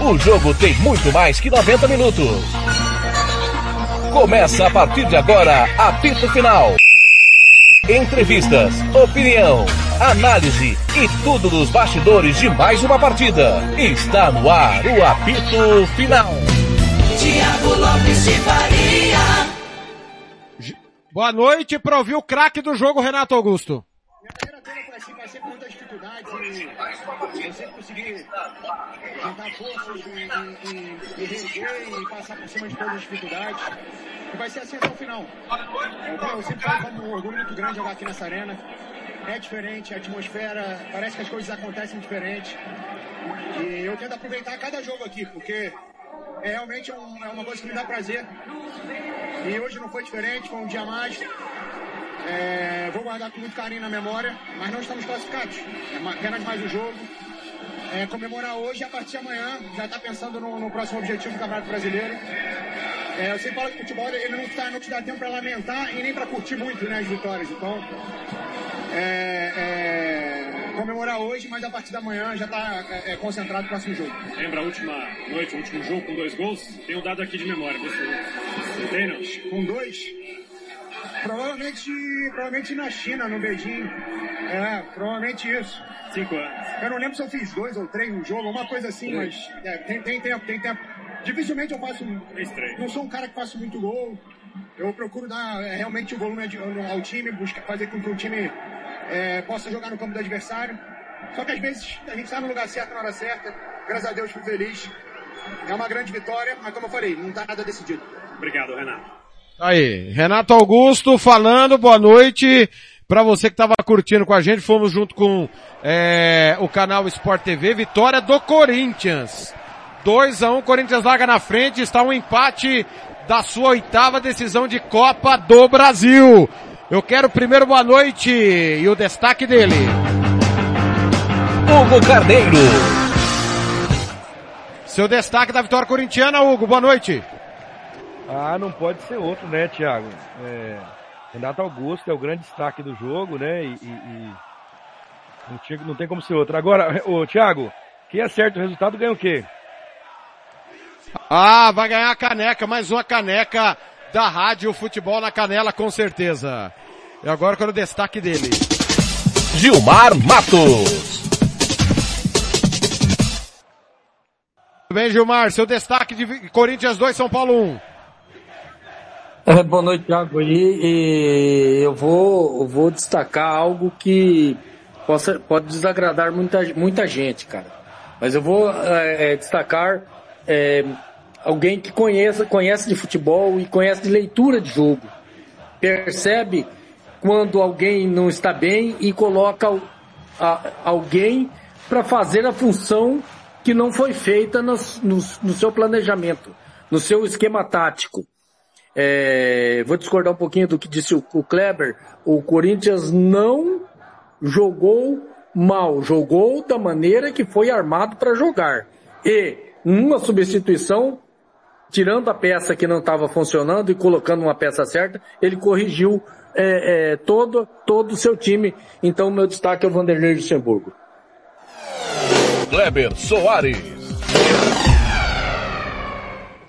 O jogo tem muito mais que 90 minutos. Começa a partir de agora, apito final. Entrevistas, opinião, análise e tudo dos bastidores de mais uma partida. Está no ar o apito final. Tiago Lopes de Faria. Boa noite para ouvir o craque do jogo, Renato Augusto. Minha carreira toda foi assim, passei por muitas dificuldades e eu sempre consegui juntar forças e, e, e, reger e passar por cima de todas as dificuldades. E vai ser assim até o final. Eu, eu sempre falo como um orgulho muito grande jogar aqui nessa arena. É diferente, a atmosfera, parece que as coisas acontecem diferente. E eu tento aproveitar cada jogo aqui, porque é realmente um, é uma coisa que me dá prazer. E hoje não foi diferente, foi um dia mais. É, vou guardar com muito carinho na memória, mas não estamos classificados. É apenas mais um jogo. É, comemorar hoje e a partir de amanhã já está pensando no, no próximo objetivo do Campeonato Brasileiro. É, eu sempre falo que o futebol ele não, tá, não te dá tempo para lamentar e nem para curtir muito né, as vitórias. Então, é, é, comemorar hoje, mas a partir da manhã já está é, é, concentrado no próximo jogo. Lembra a última noite, o último jogo com dois gols? Tem um dado aqui de memória, se você tem, não? Com dois? Provavelmente, provavelmente na China, no Beijing. É, provavelmente isso. Cinco anos. Eu não lembro se eu fiz dois ou três no jogo, uma coisa assim, mas é, tem, tem tempo, tem tempo. Dificilmente eu faço. Três, três. Não sou um cara que faço muito gol. Eu procuro dar é, realmente o volume ao time, buscar fazer com que o time é, possa jogar no campo do adversário. Só que às vezes a gente está no lugar certo na hora certa. Graças a Deus fui feliz. É uma grande vitória, mas como eu falei, não está nada decidido. Obrigado, Renato. Aí, Renato Augusto falando, boa noite. Pra você que tava curtindo com a gente, fomos junto com é, o canal Sport TV, vitória do Corinthians. 2 a 1 Corinthians larga na frente, está um empate da sua oitava decisão de Copa do Brasil. Eu quero primeiro boa noite e o destaque dele. Hugo Carneiro. Seu destaque da vitória corintiana, Hugo, boa noite. Ah, não pode ser outro, né, Thiago? É, Renato Augusto é o grande destaque do jogo, né? E, e- e não, tinha, não tem como ser outro. Agora, ô, Thiago, quem acerta o resultado ganha o quê? Ah, vai ganhar a caneca, mais uma caneca da Rádio Futebol na Canela, com certeza. E agora quero o destaque dele. Gilmar Matos. Tudo bem, Gilmar? Seu destaque de Corinthians 2, São Paulo 1. É, boa noite, Thiago. E, e eu vou, vou destacar algo que possa, pode desagradar muita, muita gente, cara. Mas eu vou é, é, destacar é, alguém que conheça, conhece de futebol e conhece de leitura de jogo. Percebe quando alguém não está bem e coloca a- alguém para fazer a função que não foi feita nos- nos- no seu planejamento, no seu esquema tático. É, vou discordar um pouquinho do que disse o, o Kleber. O Corinthians não jogou mal, jogou da maneira que foi armado para jogar. E numa substituição, tirando a peça que não estava funcionando e colocando uma peça certa, ele corrigiu é, é, todo todo o seu time. Então meu destaque é o Vanderlei Luxemburgo. Kleber Soares.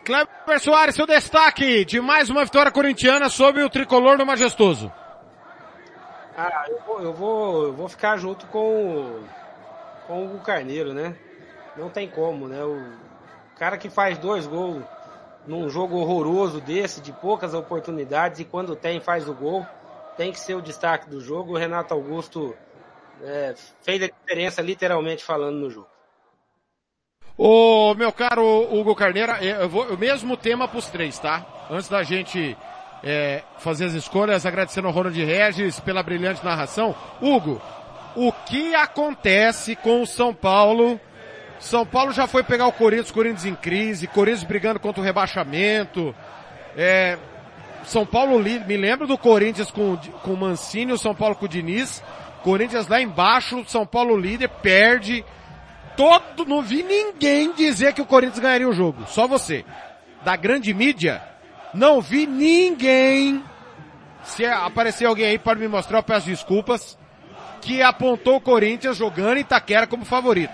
Kleber Soares, seu destaque de mais uma vitória corintiana sobre o tricolor do Majestoso. Ah, eu vou, eu vou, eu vou ficar junto com, com o Carneiro, né? Não tem como, né? O cara que faz dois gols num jogo horroroso desse, de poucas oportunidades, e quando tem, faz o gol, tem que ser o destaque do jogo. O Renato Augusto é, fez a diferença, literalmente falando, no jogo. Ô, meu caro Hugo Carneira, eh, eu vou, o mesmo tema pros três, tá? Antes da gente eh, fazer as escolhas, agradecendo ao Ronald Regis pela brilhante narração. Hugo, o que acontece com o São Paulo? São Paulo já foi pegar o Corinthians, Corinthians em crise, Corinthians brigando contra o rebaixamento. É, São Paulo, me lembro do Corinthians com, com o Mancini, o São Paulo com o Diniz. Corinthians lá embaixo, São Paulo líder, perde. Todo, não vi ninguém dizer que o Corinthians ganharia o jogo. Só você. Da grande mídia, não vi ninguém. Se aparecer alguém aí para me mostrar, eu peço desculpas. Que apontou o Corinthians jogando Itaquera como favorito.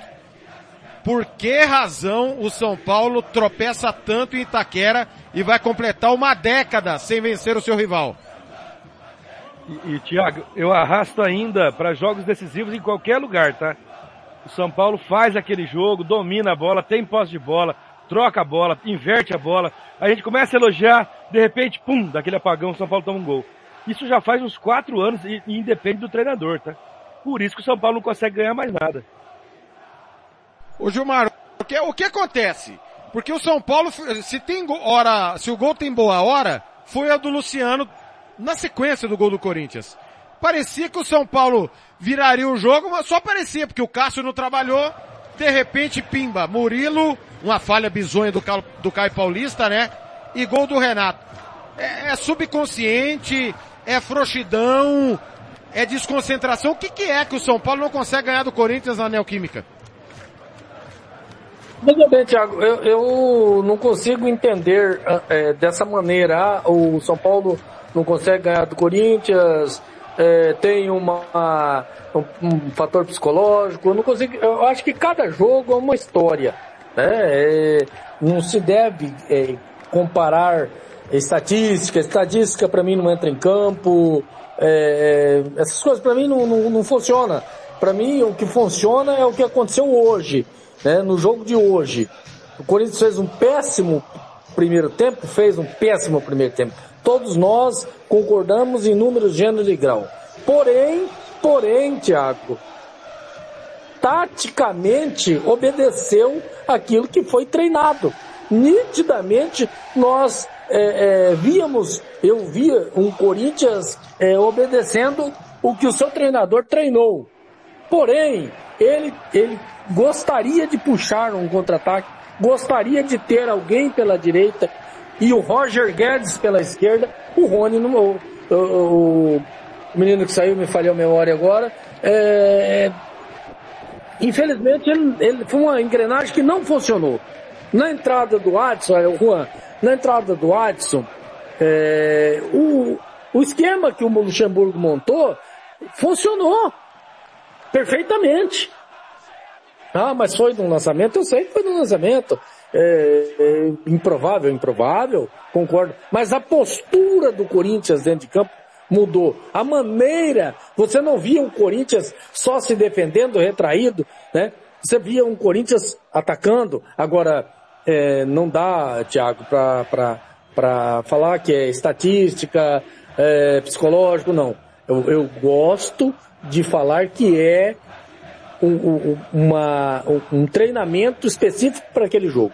por que razão o São Paulo tropeça tanto em Itaquera e vai completar uma década sem vencer o seu rival? E, e Tiago, eu arrasto ainda para jogos decisivos em qualquer lugar, tá? O São Paulo faz aquele jogo, domina a bola, tem posse de bola, troca a bola, inverte a bola. A gente começa a elogiar, de repente, pum, daquele apagão, o São Paulo toma um gol. Isso já faz uns quatro anos e, independe do treinador, tá? Por isso que o São Paulo não consegue ganhar mais nada. Ô Gilmar, o que, o que acontece? Porque o São Paulo, se tem hora, se o gol tem boa hora, foi a do Luciano na sequência do gol do Corinthians. Parecia que o São Paulo viraria o jogo, mas só parecia, porque o Cássio não trabalhou, de repente pimba, Murilo, uma falha bizonha do, do Caio Paulista, né? E gol do Renato. É, é subconsciente, é frouxidão, é desconcentração. O que, que é que o São Paulo não consegue ganhar do Corinthians na Neoquímica? Veja bem, Thiago, eu, eu não consigo entender é, dessa maneira. Ah, o São Paulo não consegue ganhar do Corinthians, é, tem uma, um, fator psicológico. Eu não consigo. Eu acho que cada jogo é uma história. Né? É, não se deve é, comparar estatística. Estatística para mim não entra em campo. É, é, essas coisas para mim não, não, não funciona. Para mim o que funciona é o que aconteceu hoje né, no jogo de hoje. O Corinthians fez um péssimo primeiro tempo, fez um péssimo primeiro tempo. Todos nós concordamos em números, gênero e grau. Porém, porém, Tiago, taticamente obedeceu aquilo que foi treinado. Nitidamente nós é, é, víamos, eu via um Corinthians é, obedecendo o que o seu treinador treinou. Porém, ele, ele gostaria de puxar um contra-ataque, gostaria de ter alguém pela direita e o Roger Guedes pela esquerda, o Rony no o, o, o menino que saiu me falhou a memória agora. É, infelizmente ele, ele, foi uma engrenagem que não funcionou. Na entrada do Adson, é, Juan, na entrada do Adson, é, o, o esquema que o Luxemburgo montou funcionou perfeitamente. Ah, mas foi no lançamento? Eu sei que foi no lançamento. É, é, improvável, improvável, concordo. Mas a postura do Corinthians dentro de campo mudou. A maneira, você não via um Corinthians só se defendendo, retraído, né? Você via um Corinthians atacando. Agora, é, não dá, Thiago, para falar que é estatística, é, psicológico, não. Eu, eu gosto de falar que é um, uma, um treinamento específico para aquele jogo.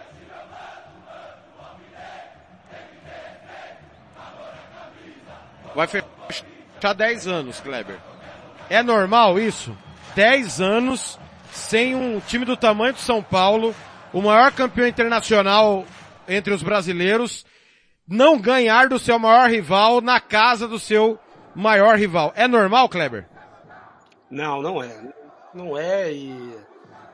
Vai fechar 10 anos, Kleber. É normal isso? 10 anos sem um time do tamanho de São Paulo, o maior campeão internacional entre os brasileiros, não ganhar do seu maior rival na casa do seu maior rival. É normal, Kleber? Não, não é não é e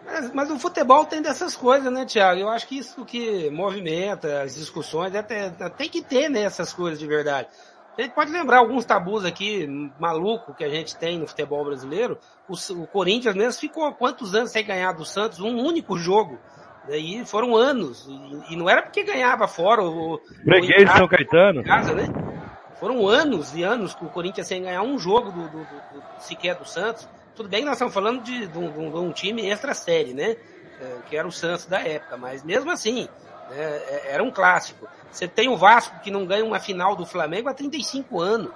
mas, mas, o futebol tem dessas coisas, né, Tiago? Eu acho que isso que movimenta as discussões, até, tem que ter né, essas coisas de verdade. A gente pode lembrar alguns tabus aqui, maluco, que a gente tem no futebol brasileiro. O, o Corinthians mesmo ficou quantos anos sem ganhar do Santos? Um único jogo. E foram anos. E, e não era porque ganhava fora. O, Breguês São Caetano. Casa, né? Foram anos e anos que o Corinthians sem ganhar um jogo do, do, do, do sequer do Santos. Tudo bem que nós estamos falando de, de, um, de um, time extra-série, né? É, que era o Santos da época, mas mesmo assim, né, era um clássico. Você tem o Vasco que não ganha uma final do Flamengo há 35 anos,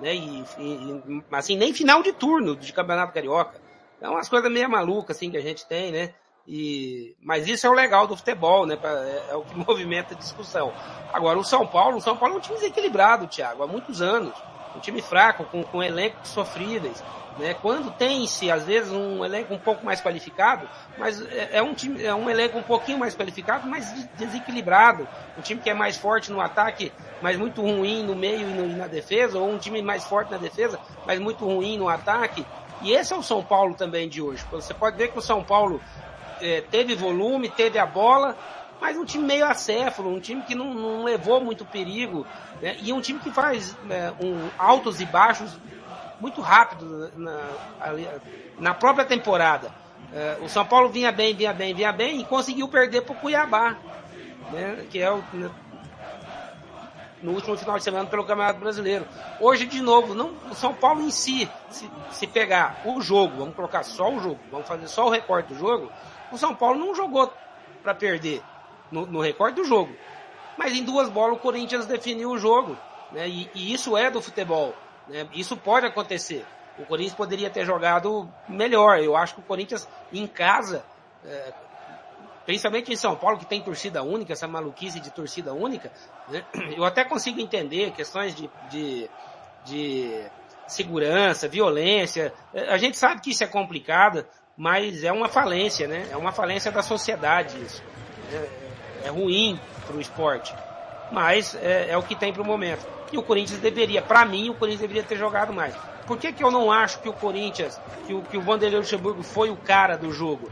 né? E, e assim, nem final de turno de Campeonato Carioca. É umas coisas meio malucas, assim, que a gente tem, né? E, mas isso é o legal do futebol, né? É, é o que movimenta a discussão. Agora, o São Paulo, o São Paulo é um time desequilibrado, Thiago, há muitos anos. Um time fraco, com, com elencos sofríveis. Né? Quando tem-se, às vezes, um elenco um pouco mais qualificado, mas é, é um time, é um elenco um pouquinho mais qualificado, mas desequilibrado. Um time que é mais forte no ataque, mas muito ruim no meio e, e na defesa, ou um time mais forte na defesa, mas muito ruim no ataque. E esse é o São Paulo também de hoje. Você pode ver que o São Paulo é, teve volume, teve a bola, mas um time meio acéfalo, um time que não, não levou muito perigo, né? e um time que faz é, um, altos e baixos muito rápido na, ali, na própria temporada. É, o São Paulo vinha bem, vinha bem, vinha bem e conseguiu perder para o Cuiabá, né? que é o, né, no último final de semana pelo Campeonato Brasileiro. Hoje, de novo, não, o São Paulo em si, se, se pegar o jogo, vamos colocar só o jogo, vamos fazer só o recorte do jogo, o São Paulo não jogou para perder no, no recorte do jogo. Mas em duas bolas o Corinthians definiu o jogo. Né? E, e isso é do futebol. Né? Isso pode acontecer. O Corinthians poderia ter jogado melhor. Eu acho que o Corinthians em casa, é, principalmente em São Paulo, que tem torcida única, essa maluquice de torcida única, né? eu até consigo entender questões de, de, de segurança, violência. A gente sabe que isso é complicado, mas é uma falência, né? É uma falência da sociedade isso. É, é ruim para o esporte. Mas é, é o que tem para o momento. E o Corinthians deveria, para mim, o Corinthians deveria ter jogado mais. Por que, que eu não acho que o Corinthians, que o, que o Vanderlei Luxemburgo foi o cara do jogo?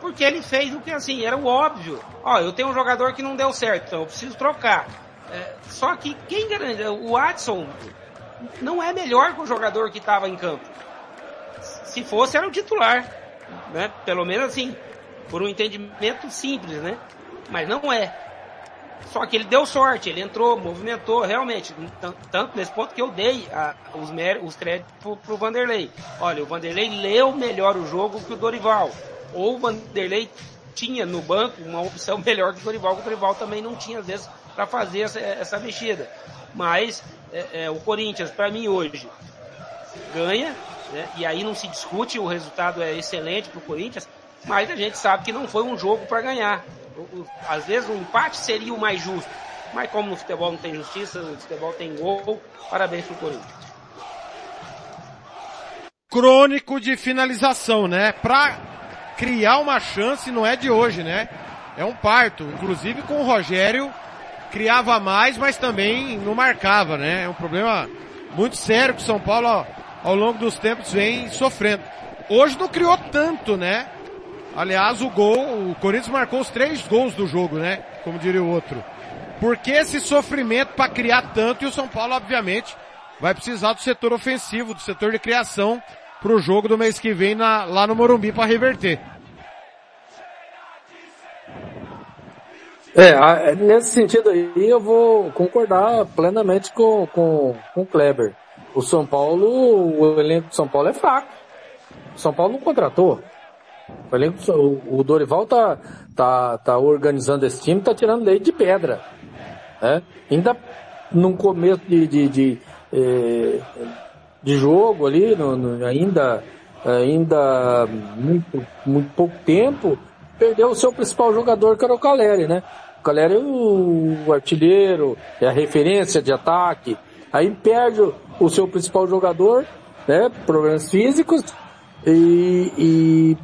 Porque ele fez o que assim, era o óbvio. Ó, eu tenho um jogador que não deu certo, então eu preciso trocar. É, só que quem garante, o Watson não é melhor que o jogador que estava em campo. Se fosse, era o titular. Né? Pelo menos assim, por um entendimento simples, né? Mas não é. Só que ele deu sorte, ele entrou, movimentou, realmente. Tanto nesse ponto que eu dei a, os, os créditos pro, pro Vanderlei. Olha, o Vanderlei leu melhor o jogo que o Dorival. Ou o Vanderlei tinha no banco uma opção melhor que o Dorival, que o Dorival também não tinha, às vezes, para fazer essa, essa, mexida. Mas é, é, o Corinthians, para mim, hoje, ganha, né? e aí não se discute, o resultado é excelente para o Corinthians, mas a gente sabe que não foi um jogo para ganhar às vezes um empate seria o mais justo. Mas como no futebol não tem justiça, no futebol tem gol, parabéns pro Corinthians. Crônico de finalização, né? Pra criar uma chance não é de hoje, né? É um parto. Inclusive com o Rogério criava mais, mas também não marcava, né? É um problema muito sério que o São Paulo ao, longo dos tempos vem sofrendo. Hoje não criou tanto, né? Aliás, o gol, o Corinthians marcou os três gols do jogo, né? Como diria o outro. Por que esse sofrimento para criar tanto e o São Paulo, obviamente, vai precisar do setor ofensivo, do setor de criação para o jogo do mês que vem na, lá no Morumbi para reverter. É, nesse sentido aí eu vou concordar plenamente com, com, com o Kleber. O São Paulo, o elenco de São Paulo é fraco. O São Paulo não contratou. O, elenco, o, Dorival tá, tá, tá organizando esse time, tá tirando leite de pedra. Né? Ainda num começo de, de, de, eh, de jogo ali, no, no, ainda, ainda muito, muito pouco tempo, perdeu o seu principal jogador, que era o Caleri, né? O Caleri é o, o artilheiro, é a referência de ataque. Aí perde o, o seu principal jogador, né? Problemas físicos, e, e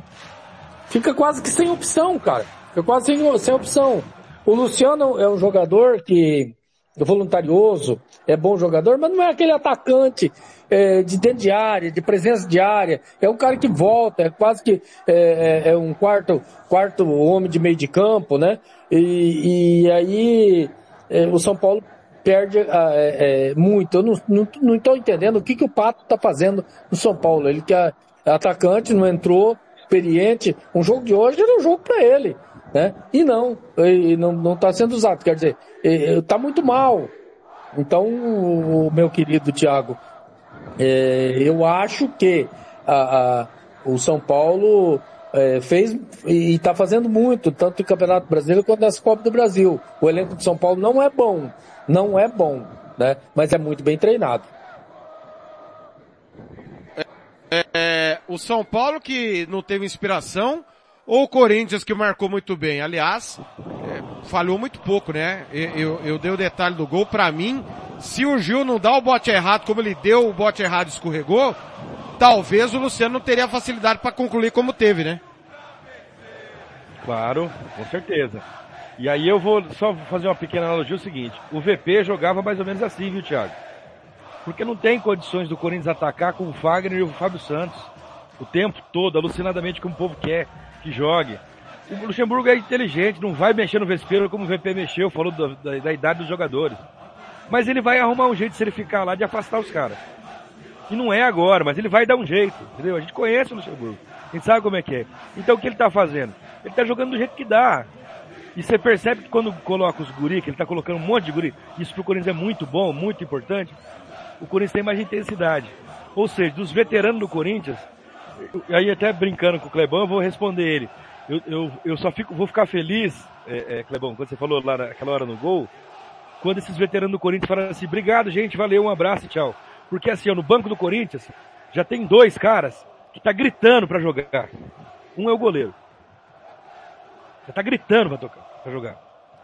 fica quase que sem opção, cara. Fica quase sem, sem opção. O Luciano é um jogador que é voluntarioso, é bom jogador, mas não é aquele atacante é, de dentro de área, de presença de área. É um cara que volta, é quase que é, é, é um quarto, quarto homem de meio de campo, né? E, e aí é, o São Paulo perde ah, é, é, muito. Eu não estou entendendo o que, que o Pato está fazendo no São Paulo. Ele que é atacante, não entrou, experiente. Um jogo de hoje era um jogo para ele, né? E não, não, não tá sendo usado. Quer dizer, está muito mal. Então, meu querido Thiago, é, eu acho que a, a, o São Paulo é, fez e está fazendo muito, tanto no Campeonato Brasileiro quanto nas Copas do Brasil. O elenco de São Paulo não é bom, não é bom, né? Mas é muito bem treinado. É, o São Paulo que não teve inspiração ou o Corinthians que marcou muito bem? Aliás, é, falhou muito pouco, né? Eu, eu, eu, dei o detalhe do gol. Para mim, se o Gil não dá o bote errado como ele deu, o bote errado escorregou, talvez o Luciano não teria facilidade para concluir como teve, né? Claro, com certeza. E aí eu vou só fazer uma pequena analogia, o seguinte, o VP jogava mais ou menos assim, viu, Thiago? Porque não tem condições do Corinthians atacar com o Fagner e o Fábio Santos. O tempo todo, alucinadamente, como o povo quer que jogue. O Luxemburgo é inteligente, não vai mexer no vespeiro como o VP mexeu, falou da, da, da idade dos jogadores. Mas ele vai arrumar um jeito, se ele ficar lá, de afastar os caras. E não é agora, mas ele vai dar um jeito, entendeu? A gente conhece o Luxemburgo. A gente sabe como é que é. Então o que ele tá fazendo? Ele tá jogando do jeito que dá. E você percebe que quando coloca os guri, que ele tá colocando um monte de guri, isso pro Corinthians é muito bom, muito importante, o Corinthians tem mais intensidade. Ou seja, dos veteranos do Corinthians, aí até brincando com o Clebão, eu vou responder ele. Eu, eu, eu só fico, vou ficar feliz, é, é, Clebão, quando você falou lá naquela hora no gol, quando esses veteranos do Corinthians falaram assim, obrigado gente, valeu, um abraço tchau. Porque assim, ó, no banco do Corinthians, já tem dois caras que tá gritando pra jogar. Um é o goleiro. Já tá gritando pra tocar, pra jogar.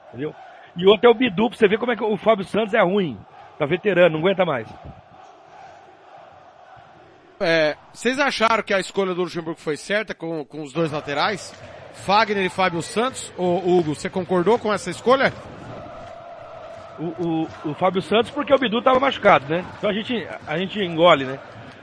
Entendeu? E outro é o Bidu, pra você ver como é que o Fábio Santos é ruim. Tá veterano, não aguenta mais. É, vocês acharam que a escolha do Luxemburgo foi certa com, com os dois laterais? Fagner e Fábio Santos? Ô, Hugo, você concordou com essa escolha? O, o, o Fábio Santos porque o Bidu tava machucado, né? Então a gente, a gente engole, né?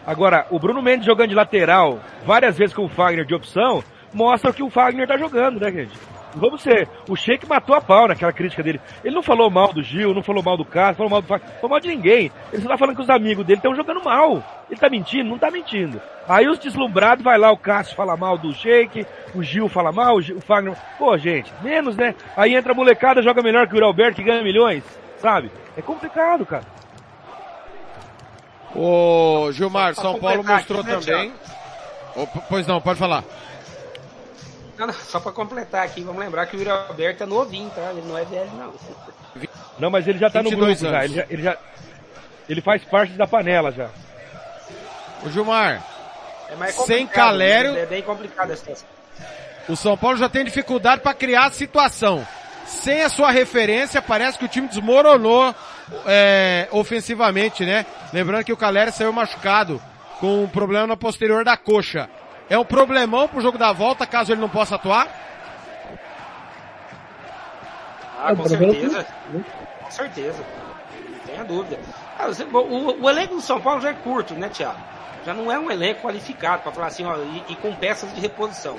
Agora, o Bruno Mendes jogando de lateral várias vezes com o Fagner de opção, mostra o que o Fagner tá jogando, né, gente? Vamos ser, o Sheik matou a pau naquela crítica dele. Ele não falou mal do Gil, não falou mal do Cássio, falou mal do Fagner, falou mal de ninguém. Ele só tá falando que os amigos dele estão jogando mal. Ele tá mentindo? Não tá mentindo. Aí os deslumbrados vai lá, o Cássio fala mal do Sheik, o Gil fala mal, o, Gil, o Fagner... Pô, gente, menos, né? Aí entra a molecada, joga melhor que o Alberto que ganha milhões, sabe? É complicado, cara. O Gilmar, São Paulo completar mostrou né, também. Ô, p- pois não, pode falar. Não, não, só pra completar aqui, vamos lembrar que o Yuri Alberto é novinho, tá? Ele não é velho, não. Não, mas ele já tá no 22 grupo já. anos. Ele, já. ele já. Ele faz parte da panela já. O Gilmar, É mais Sem Calério- né? É bem complicado a situação. o São Paulo já tem dificuldade para criar a situação. Sem a sua referência, parece que o time desmoronou é, ofensivamente, né? Lembrando que o Caleri saiu machucado com um problema na posterior da coxa. É um problemão pro jogo da volta, caso ele não possa atuar? Ah, com certeza. Com certeza. Não tenha dúvida. Ah, você- o, o elenco do São Paulo já é curto, né, Thiago? Já não é um elenco qualificado para falar assim, ó, e, e com peças de reposição.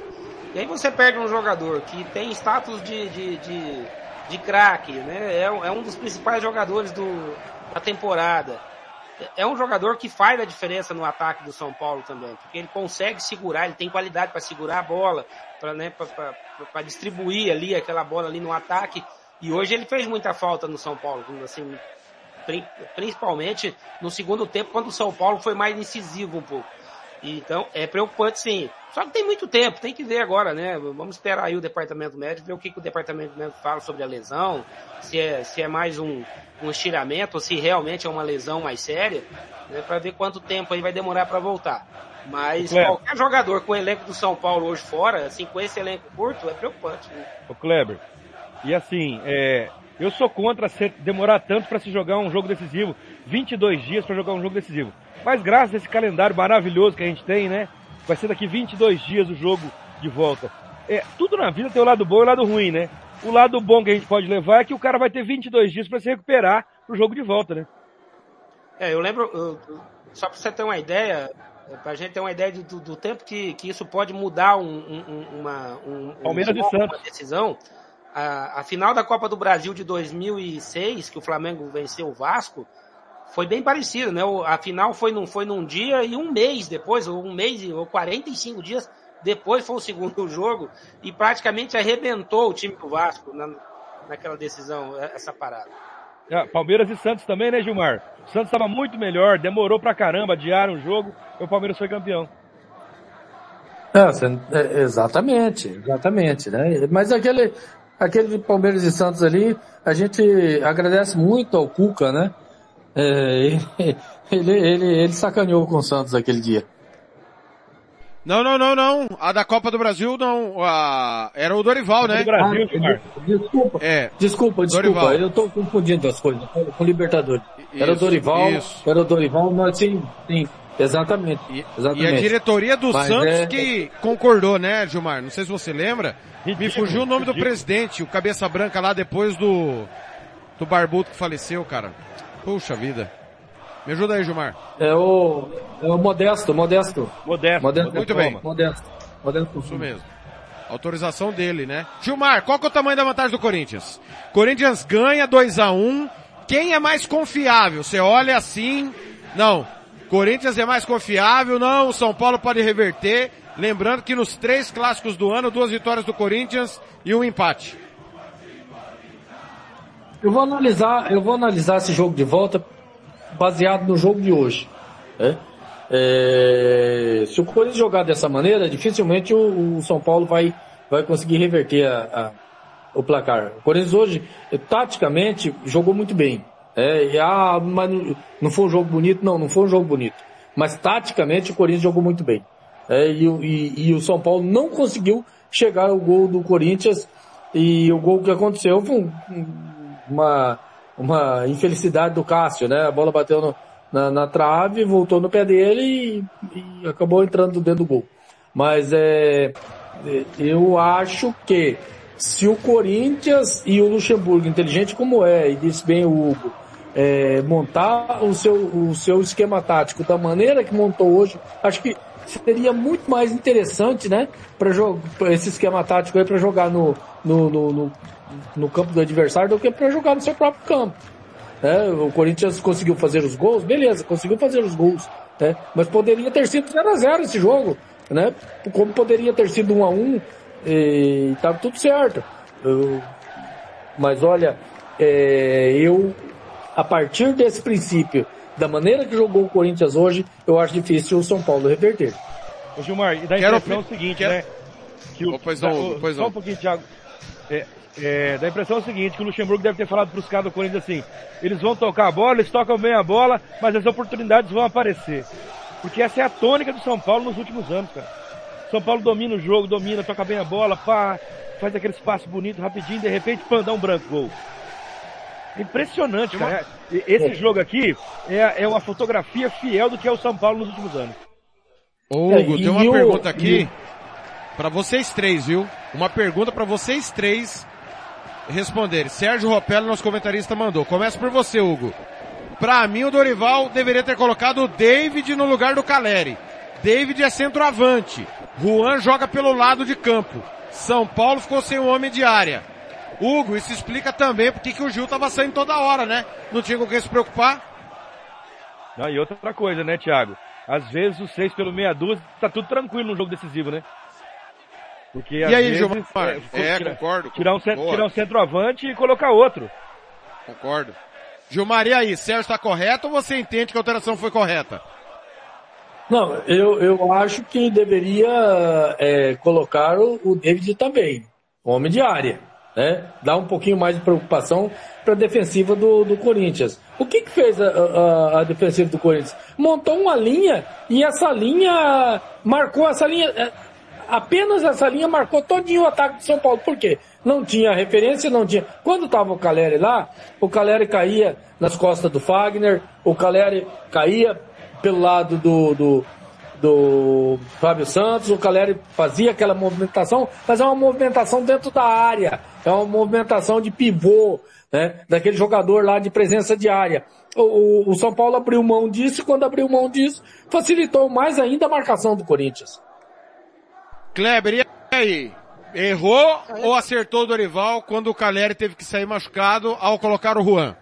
E aí você perde um jogador que tem status de, de, de, de craque, né? É, um- é um dos principais jogadores do, da temporada. É um jogador que faz a diferença no ataque do São Paulo também, porque ele consegue segurar, ele tem qualidade para segurar a bola, para né, pra- distribuir ali aquela bola ali no ataque. E hoje ele fez muita falta no São Paulo, assim, pri- principalmente no segundo tempo, quando o São Paulo foi mais incisivo um pouco. Então é preocupante sim. Só que tem muito tempo, tem que ver agora, né? Vamos esperar aí o departamento médico, ver o que, que o departamento médico fala sobre a lesão, se é, se é mais um, um estiramento, ou se realmente é uma lesão mais séria, né? Para ver quanto tempo aí vai demorar para voltar. Mas Cleber. qualquer jogador com o elenco do São Paulo hoje fora, assim, com esse elenco curto, é preocupante. Né? O Kleber. E assim, é, eu sou contra ser- demorar tanto para se jogar um jogo decisivo. 22 dias para jogar um jogo decisivo. Mas graças a esse calendário maravilhoso que a gente tem, né? Vai ser daqui 22 dias o jogo de volta. É, tudo na vida tem o lado bom e o lado ruim, né? O lado bom que a gente pode levar é que o cara vai ter 22 dias para se recuperar pro jogo de volta, né? É, eu lembro, eu- só para você ter uma ideia, para a gente ter uma ideia de- do, do tempo que, que isso pode mudar um, um- um- uma, um, um Palmeiras e jogo, Santos. uma decisão. A, a final da Copa do Brasil de 2006, que o Flamengo venceu o Vasco, foi bem parecido, né? A final foi num, foi num dia e um mês depois, ou um mês e- ou 45 dias depois foi o segundo jogo e praticamente arrebentou o time do Vasco na, naquela decisão, essa parada. Ah, Palmeiras e Santos também, né, Gilmar? O Santos estava muito melhor, demorou pra caramba, adiaram o jogo, e o Palmeiras foi campeão. É, é, exatamente, exatamente, né? Mas aquele, aquele Palmeiras e Santos ali, a gente agradece muito ao Cuca, né? É, ele, ele, ele sacaneou com o Santos aquele dia. Não, não, não, não. A da Copa do Brasil não. A... Era o Dorival, né? Do Brasil, Ah, Gilmar. Desculpa, É. desculpa, desculpa, Dorival. eu tô confundindo as coisas com o Libertadores. era o Dorival, isso. era o Dorival, mas sim, sim, exatamente, E, exatamente. e a diretoria do Mas Santos é- que concordou, né, Gilmar? Não sei se você lembra. Me fugiu o nome do presidente, o cabeça branca lá depois do do barbudo que faleceu, cara. Puxa vida. Me ajuda aí, Gilmar. É o, é o Modesto, Modesto, Modesto. Modesto, Muito bem. Modesto, Modesto. Isso mesmo. Autorização dele, né? Gilmar, qual que é o tamanho da vantagem do Corinthians? Corinthians ganha 2 a 1 Quem é mais confiável? Você olha assim, não. Corinthians é mais confiável, não. O São Paulo pode reverter. Lembrando que nos três clássicos do ano, duas vitórias do Corinthians e um empate. Eu vou analisar, eu vou analisar esse jogo de volta baseado no jogo de hoje. Né? É, se o Corinthians jogar dessa maneira, dificilmente o, o São Paulo vai, vai conseguir reverter a, a, o placar. O Corinthians hoje, taticamente, jogou muito bem. É, e, ah, mas não, não foi um jogo bonito? Não, não foi um jogo bonito. Mas taticamente o Corinthians jogou muito bem. É, e, e, e, o São Paulo não conseguiu chegar ao gol do Corinthians e o gol que aconteceu foi um, uma, uma infelicidade do Cássio, né? A bola bateu no, na, na, trave, voltou no pé dele e, e, acabou entrando dentro do gol. Mas é, eu acho que se o Corinthians e o Luxemburgo, inteligente como é, e disse bem o Hugo, é, montar o seu, o seu esquema tático da maneira que montou hoje, acho que seria muito mais interessante, né, para esse esquema tático aí para jogar no, no, no, no, no campo do adversário do que para jogar no seu próprio campo. Né? O Corinthians conseguiu fazer os gols, beleza, conseguiu fazer os gols, né? mas poderia ter sido 0 a 0 esse jogo, né? Como poderia ter sido 1 a 1 e estava tudo certo. Eu, mas olha, é, eu a partir desse princípio, da maneira que jogou o Corinthians hoje, eu acho difícil o São Paulo reverter. Ô Gilmar, e dá a impressão Quero... o seguinte, Quero... né? Que o, pois não, pois não. Só um pouquinho, Thiago. É, é, dá a impressão é o seguinte, que o Luxemburgo deve ter falado para os caras do Corinthians assim, eles vão tocar a bola, eles tocam bem a bola, mas as oportunidades vão aparecer. Porque essa é a tônica do São Paulo nos últimos anos, cara. São Paulo domina o jogo, domina, toca bem a bola, pá, faz aquele espaço bonito, rapidinho, de repente, pã, dá um branco, gol. Impressionante, cara. Esse jogo aqui é, é uma fotografia fiel do que é o São Paulo nos últimos anos. Hugo, é, tem uma pergunta aqui para vocês três, viu? Uma pergunta para vocês três responder. Sérgio Ropello, nosso comentarista, mandou. Começa por você, Hugo. Pra mim, o Dorival deveria ter colocado o David no lugar do Caleri. David é centroavante. Juan joga pelo lado de campo. São Paulo ficou sem um homem de área. Hugo, isso explica também porque que o Gil tava saindo toda hora, né? Não tinha com quem se preocupar. Não, e outra coisa, né, Thiago? Às vezes o 6 pelo meia dúzia tá tudo tranquilo no jogo decisivo, né? Porque, e aí, Gilmar? É, é concordo. Tirar um, centro, tirar um centroavante e colocar outro. Concordo. Gilmar, e aí? Sérgio está correto ou você entende que a alteração foi correta? Não, eu, eu acho que deveria é, colocar o, o David também, homem de área, né? Dar um pouquinho mais de preocupação para a defensiva do, do Corinthians. O que, que fez a, a, a, defensiva do Corinthians? Montou uma linha e essa linha marcou essa linha. Apenas essa linha marcou todinho o ataque de São Paulo. Por quê? Não tinha referência, não tinha. Quando estava o Caleri lá, o Caleri caía nas costas do Fagner, o Caleri caía pelo lado do, do, do Fábio Santos, o Caleri fazia aquela movimentação, mas é uma movimentação dentro da área, é uma movimentação de pivô, né? Daquele jogador lá de presença de área. O, o, o São Paulo abriu mão disso e quando abriu mão disso, facilitou mais ainda a marcação do Corinthians. Kleber, e aí? Errou ou acertou o Dorival quando o Caleri teve que sair machucado ao colocar o Juan?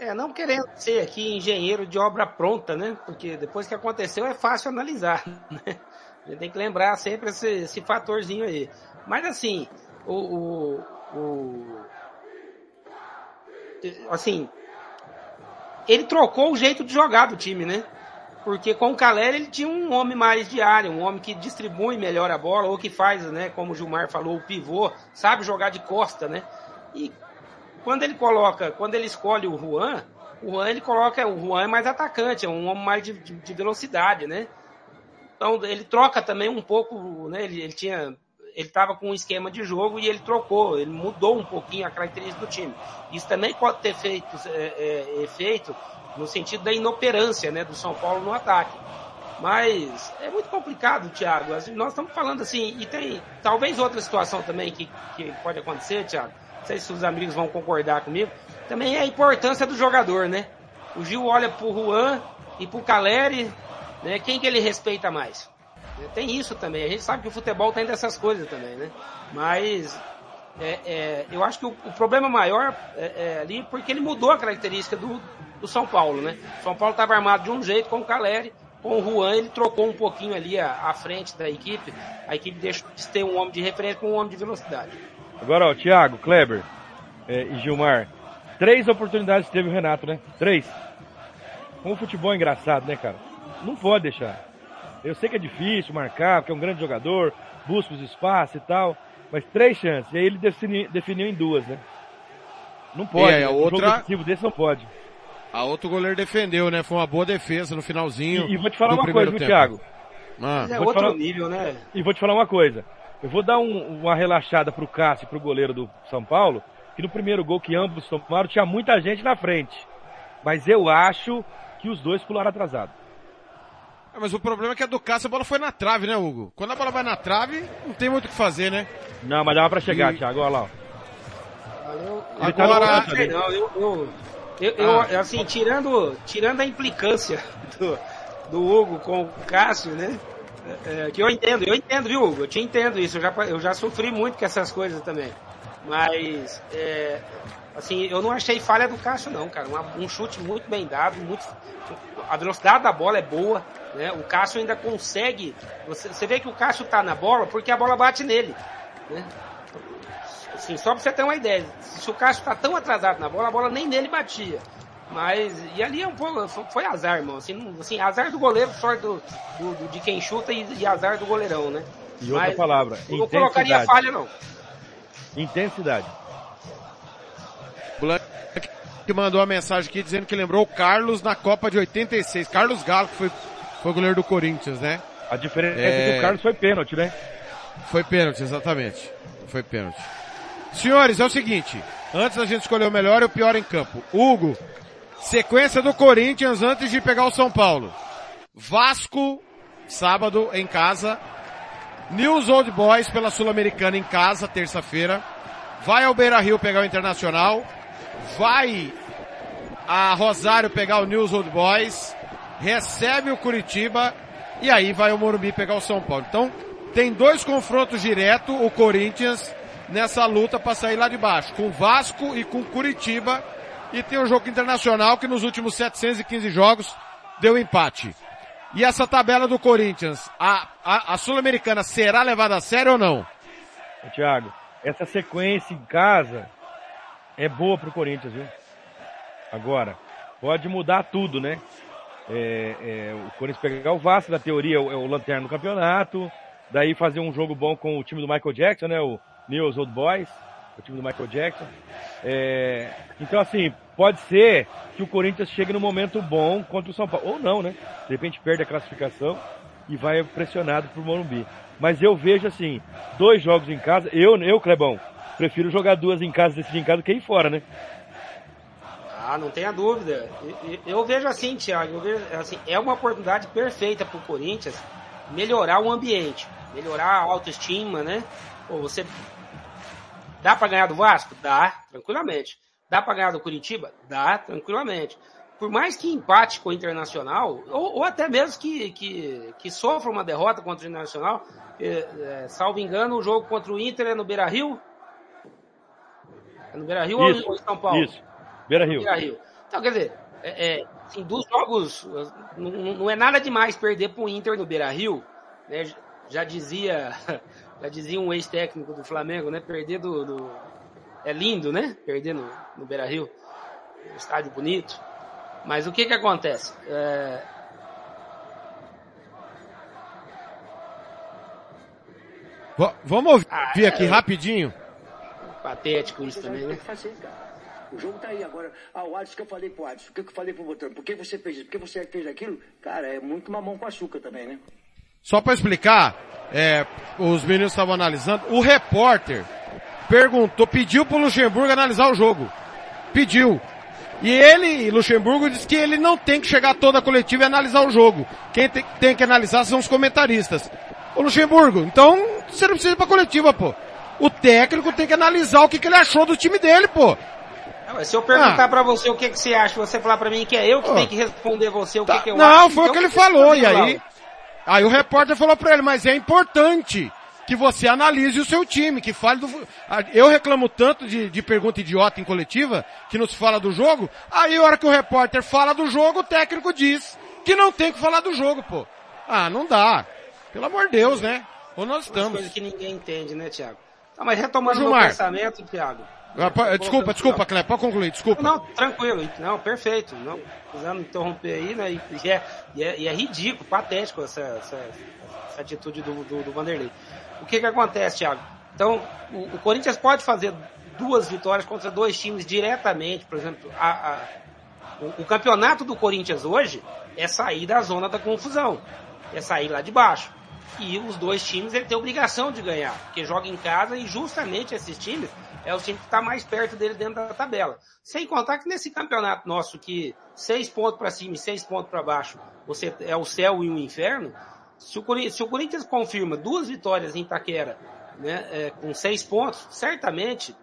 É, não querendo ser aqui engenheiro de obra pronta, né? Porque depois que aconteceu é fácil analisar, né? A gente tem que lembrar sempre esse, esse fatorzinho aí. Mas assim, o, o, o, assim, ele trocou o jeito de jogar do time, né? Porque com o Caleri ele tinha um homem mais de área, um homem que distribui melhor a bola, ou que faz, né, como o Gilmar falou, o pivô, sabe jogar de costa, né? E quando ele coloca, quando ele escolhe o Juan, o Juan ele coloca, o Juan é mais atacante, é um homem mais de, de, de velocidade, né? Então ele troca também um pouco, né? Ele, ele tinha, ele estava com um esquema de jogo e ele trocou, ele mudou um pouquinho a característica do time. Isso também pode ter feito é, é, efeito no sentido da inoperância né, do São Paulo no ataque. Mas é muito complicado, Thiago. Nós estamos falando assim, e tem talvez outra situação também que, que pode acontecer, Thiago. Não sei se os amigos vão concordar comigo. Também é a importância do jogador, né? O Gil olha pro Juan e pro Caleri, né? Quem que ele respeita mais? Tem isso também. A gente sabe que o futebol tem dessas coisas também, né? Mas é, é, eu acho que o, o problema maior é, é, ali porque ele mudou a característica do, do São Paulo, né? O São Paulo estava armado de um jeito com o Caleri com o Juan ele trocou um pouquinho ali a, a frente da equipe. A equipe deixou de ter um homem de referência com um homem de velocidade. Agora, ó, Thiago, Kleber é, e Gilmar. Três oportunidades teve o Renato, né? Três. Como o futebol é engraçado, né, cara? Não pode deixar. Eu sei que é difícil marcar, porque é um grande jogador, busca os espaços e tal, mas três chances. E aí ele defini, definiu em duas, né? Não pode. É, a um outra- jogo decisivo desse não pode. A outro goleiro defendeu, né? Foi uma boa defesa no finalzinho. E, e vou te falar uma coisa, viu. Thiago? Ah, Mas é outro falar- nível, né? E vou te falar uma coisa. Eu vou dar um- uma relaxada pro Cássio e pro goleiro do São Paulo, que no primeiro gol que ambos tomaram tinha muita gente na frente. Mas eu acho que os dois pularam atrasado. É, mas o problema é que a do Cássio a bola foi na trave, né, Hugo? Quando a bola vai na trave, não tem muito o que fazer, né? Não, mas dava pra chegar, E- Thiago, olha lá. ó. Eu, Ele tá no Agora- não, eu, eu, eu, eu, Ah. assim, tirando, tirando a implicância do, do Hugo com o Cássio, né? É, é, que eu entendo, eu entendo, viu, Hugo? Eu te entendo isso, eu já, eu já sofri muito com essas coisas também. Mas, é, assim, eu não achei falha do Cássio, não, cara. Uma- um chute muito bem dado, muito, a velocidade da bola é boa, né? O Cássio ainda consegue. Você, você vê que o Cássio tá na bola porque a bola bate nele, né? Assim, só pra você ter uma ideia, se o Cássio tá tão atrasado na bola, a bola nem nele batia. Mas, e ali é um pouco, foi, azar, irmão. Assim, não- assim, azar do goleiro, sorte do, do- do- de quem chuta e, e azar do goleirão, né? E outra Mas palavra, eu não colocaria falha, não. Intensidade. Blanc que mandou uma mensagem aqui dizendo que lembrou o Carlos na Copa de 86. Carlos Galo, que foi, foi goleiro do Corinthians, né? A diferença É. é que o Carlos foi pênalti, né? Foi pênalti, exatamente. Foi pênalti. Senhores, é o seguinte. Antes da gente escolher o melhor e o pior em campo. Hugo, sequência do Corinthians antes de pegar o São Paulo. Vasco, sábado, em casa. News Old Boys pela Sul-Americana em casa, terça-feira. Vai ao Beira Rio pegar o Internacional. Vai a Rosário pegar o News Old Boys. Recebe o Curitiba. E aí vai o Morumbi pegar o São Paulo. Então, tem dois confrontos direto, o Corinthians, nessa luta para sair lá de baixo. Com Vasco e com Curitiba. E tem o jogo internacional que nos últimos 715 jogos deu empate. E essa tabela do Corinthians, a, a, a Sul-Americana será levada a sério ou não? Ô, Thiago, essa sequência em casa é boa pro Corinthians, viu? Agora, pode mudar tudo, né? É, é, o Corinthians pegar o Vasco, na teoria, é o, é o lanterna do campeonato, daí fazer um jogo bom com o time do Michael Jackson, né? O News Old Boys, o time do Michael Jackson. É, então, assim, pode ser que o Corinthians chegue no momento bom contra o São Paulo. Ou não, né? De repente perde a classificação e vai pressionado pro Morumbi. Mas eu vejo, assim, dois jogos em casa. Eu, eu Clebão, prefiro jogar duas em casa, decidir em casa, que ir fora, né? Ah, não tenha dúvida. Eu, eu- vejo assim, Thiago, eu vejo assim, é uma oportunidade perfeita pro Corinthians melhorar o ambiente, melhorar a autoestima, né? Pô, você dá para ganhar do Vasco? Dá, tranquilamente. Dá para ganhar do Curitiba? Dá, tranquilamente. Por mais que empate com o Internacional, ou, ou até mesmo que, que, que sofra uma derrota contra o Internacional, é, é, salvo engano, o jogo contra o Inter é no Beira Rio? É no Beira Rio ou Isso, ou em São Paulo? Isso. Beira Rio. Beira Rio. Então, quer dizer, é, é, assim, dos jogos, não, não é nada demais perder para o Inter no Beira Rio. Né? Já dizia, já dizia um ex-técnico do Flamengo, né? Perder do, do- É lindo, né? Perder no, no Beira Rio. Estádio bonito. Mas o que que acontece? É, V- vamos ouvir Ah, aqui é. rapidinho. patético isso também, né? que fazer, cara. O jogo tá aí agora. Ah, o Adson que eu falei pro Adson, o que eu falei pro Botão, por que você fez isso? Por que você fez aquilo? Cara, é muito mamão com açúcar também, né? Só para explicar, é, os meninos estavam analisando, o repórter perguntou, pediu pro Luxemburgo analisar o jogo. Pediu. E ele, Luxemburgo, disse que ele não tem que chegar toda a coletiva e analisar o jogo. Quem tem, tem que analisar são os comentaristas. Ô Luxemburgo, então você não precisa ir pra coletiva, pô. O técnico tem que analisar o que, que ele achou do time dele, pô. Não, mas se eu perguntar Ah. pra você o que que você acha, você falar pra mim que é eu que Ó. tenho que responder você o que que eu Tá. Não, acho. foi o então que ele falou, e aí. Aí o repórter falou pra ele, mas é importante que você analise o seu time, que fale do, Ah, eu reclamo tanto de, de pergunta idiota em coletiva, que não se fala do jogo, aí a hora que o repórter fala do jogo, o técnico diz que não tem que falar do jogo, pô. Ah, não dá. Pelo amor de Deus, né? Ou nós estamos. Coisa que ninguém entende, né, Thiago? Tá, mas retomando o meu pensamento, Thiago. Ah, pa- Desculpa, desculpa, Cleber, pode concluir, desculpa. Não, tranquilo, não, perfeito. Não, precisando interromper aí, né? E, e é, e, é, e é ridículo, patético essa, essa, essa atitude do, do, do Vanderlei. O que que acontece, Thiago? Então, o, o Corinthians pode fazer duas vitórias contra dois times diretamente, por exemplo, a, a- o, o campeonato do Corinthians hoje é sair da zona da confusão, é sair lá de baixo. E os dois times ele tem obrigação de ganhar, porque joga em casa e justamente esses times é o time que está mais perto dele dentro da tabela. Sem contar que nesse campeonato nosso que seis pontos para cima e seis pontos para baixo, você é o céu e o inferno. Se o, Corinthians, se o Corinthians confirma duas vitórias em Itaquera, né, é, com seis pontos, certamente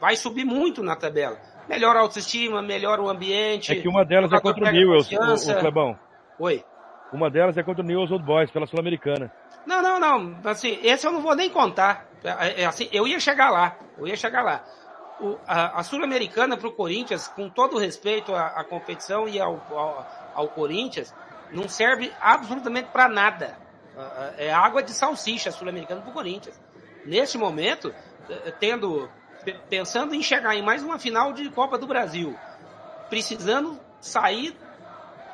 vai subir muito na tabela. Melhora a autoestima, melhora o ambiente. É que uma delas é contra o Newells, o, o Clebão. Oi. Uma delas é contra o Newells Old Boys, pela Sul-Americana. Não, não, não. Assim, esse eu não vou nem contar. É, é, assim, eu ia chegar lá. Eu ia chegar lá. O- a a Sul-Americana para o Corinthians, com todo respeito à, à competição e ao, ao, ao Corinthians, não serve absolutamente para nada. É água de salsicha a Sul-Americana para o Corinthians. Neste momento, eh, tendo, pe- pensando em chegar em mais uma final de Copa do Brasil, precisando sair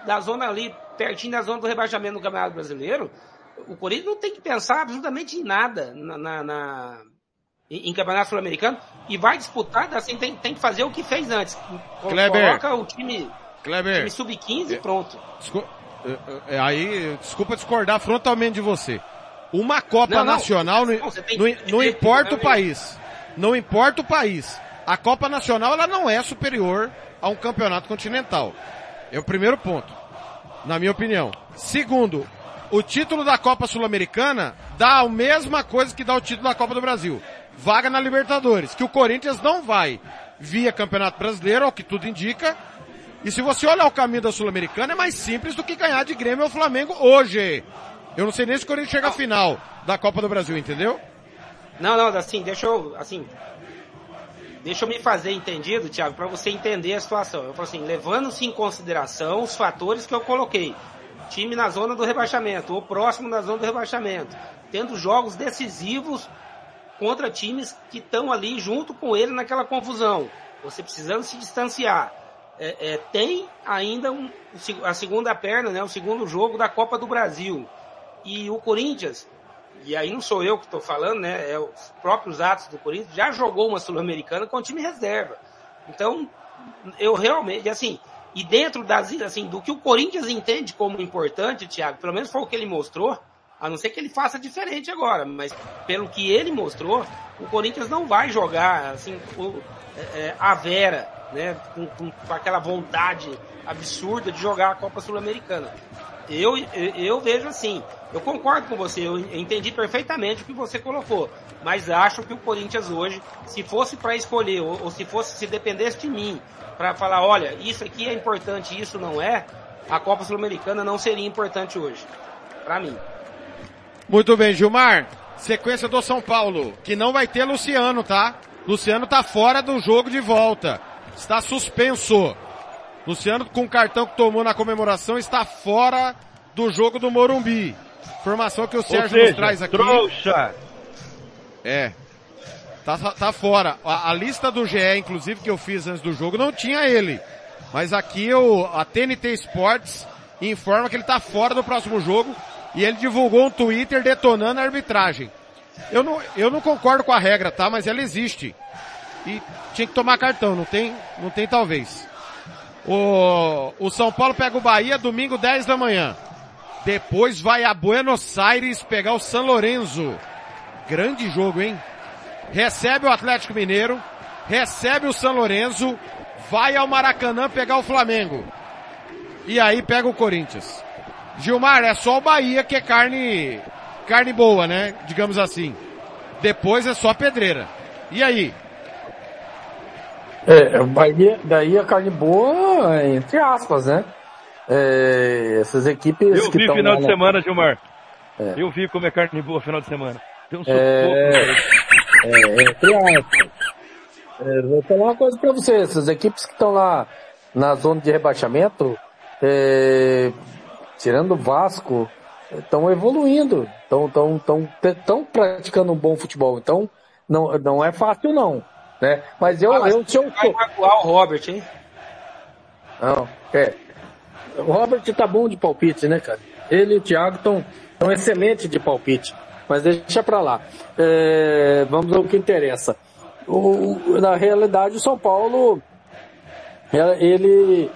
da zona ali, pertinho da zona do rebaixamento no Campeonato Brasileiro, o Corinthians não tem que pensar absolutamente em nada na, na- na- em, em Campeonato Sul-Americano e vai disputar, assim, tem, tem que fazer o que fez antes. Kleber. Coloca o time, Kleber. time sub-15 e pronto. Descu- é, é, aí, desculpa discordar frontalmente de você. Uma Copa Não, não. Nacional não, Não, não- importa o país. Não importa o país. A Copa Nacional ela não é superior a um campeonato continental. É o primeiro ponto, na minha opinião. Segundo, o título da Copa Sul-Americana dá a mesma coisa que dá o título da Copa do Brasil. Vaga na Libertadores, que o Corinthians não vai via Campeonato Brasileiro, ao que tudo indica, e se você olhar o caminho da Sul-Americana, é mais simples do que ganhar de Grêmio ou Flamengo hoje. Eu não sei nem se o Corinthians chega à final da Copa do Brasil, entendeu? Não, não, assim, deixa eu, assim, deixa eu me fazer entendido, Thiago, para você entender a situação. Eu falo assim, levando-se em consideração os fatores que eu coloquei. Time na zona do rebaixamento, ou próximo da zona do rebaixamento. Tendo jogos decisivos contra times que estão ali junto com ele naquela confusão. Você precisando se distanciar. É, é, tem ainda um- o a segunda perna, né, o segundo jogo da Copa do Brasil. E o Corinthians, e aí não sou eu que estou falando, né? É os próprios atos do Corinthians, já jogou uma Sul-Americana com time reserva. Então, eu realmente, assim, e dentro das, assim, do que o Corinthians entende como importante, Thiago, pelo menos foi o que ele mostrou, a não ser que ele faça diferente agora, mas pelo que ele mostrou, o Corinthians não vai jogar, assim, o, é, é, a Vera, né? Com, com- com aquela vontade absurda de jogar a Copa Sul-Americana. Eu, eu, vejo assim, eu concordo com você, eu entendi perfeitamente o que você colocou, mas acho que o Corinthians hoje, se fosse para escolher, ou, ou se fosse, se dependesse de mim, para falar, olha, isso aqui é importante, isso não é, a Copa Sul-Americana não seria importante hoje, para mim. Muito bem, Gilmar. Sequência do São Paulo, que não vai ter Luciano, tá? Luciano tá fora do jogo de volta. Está suspenso. Luciano, com o cartão que tomou na comemoração, está fora do jogo do Morumbi. Informação que o Sérgio nos seja, traz aqui. trouxa. É. Tá, tá fora. A, a lista do GE, inclusive, que eu fiz antes do jogo, não tinha ele. Mas aqui o, a TNT Sports informa que ele tá fora do próximo jogo e ele divulgou um Twitter detonando a arbitragem. Eu não, eu não concordo com a regra, tá? Mas ela existe. E tinha que tomar cartão, não tem, não tem talvez. O, o São Paulo pega o Bahia domingo 10 da manhã. Depois vai a Buenos Aires pegar o San Lorenzo. Grande jogo, hein? Recebe o Atlético Mineiro, recebe o San Lorenzo, vai ao Maracanã pegar o Flamengo. E aí pega o Corinthians. Gilmar, é só o Bahia que é carne, carne boa, né? Digamos assim. Depois é só pedreira. E aí? É, Bahia, daí a carne boa, entre aspas, né? É, essas equipes Eu que vi final de na- semana, Gilmar. É. Eu vi como é carne boa final de semana. Tem um. É, é, entre aspas. É, vou falar uma coisa pra você, essas equipes que estão lá na zona de rebaixamento, é, tirando o Vasco, estão evoluindo, estão tão, tão, tão praticando um bom futebol. Então, não, não é fácil não, né? Mas eu, Ah, eu, se eu, vai magoar o Robert, hein? não, é. O Robert tá bom de palpite, né, cara? Ele e o Thiago estão tão excelentes de palpite. Mas deixa pra lá. É, vamos ao que interessa. O, na realidade, o São Paulo, é, ele,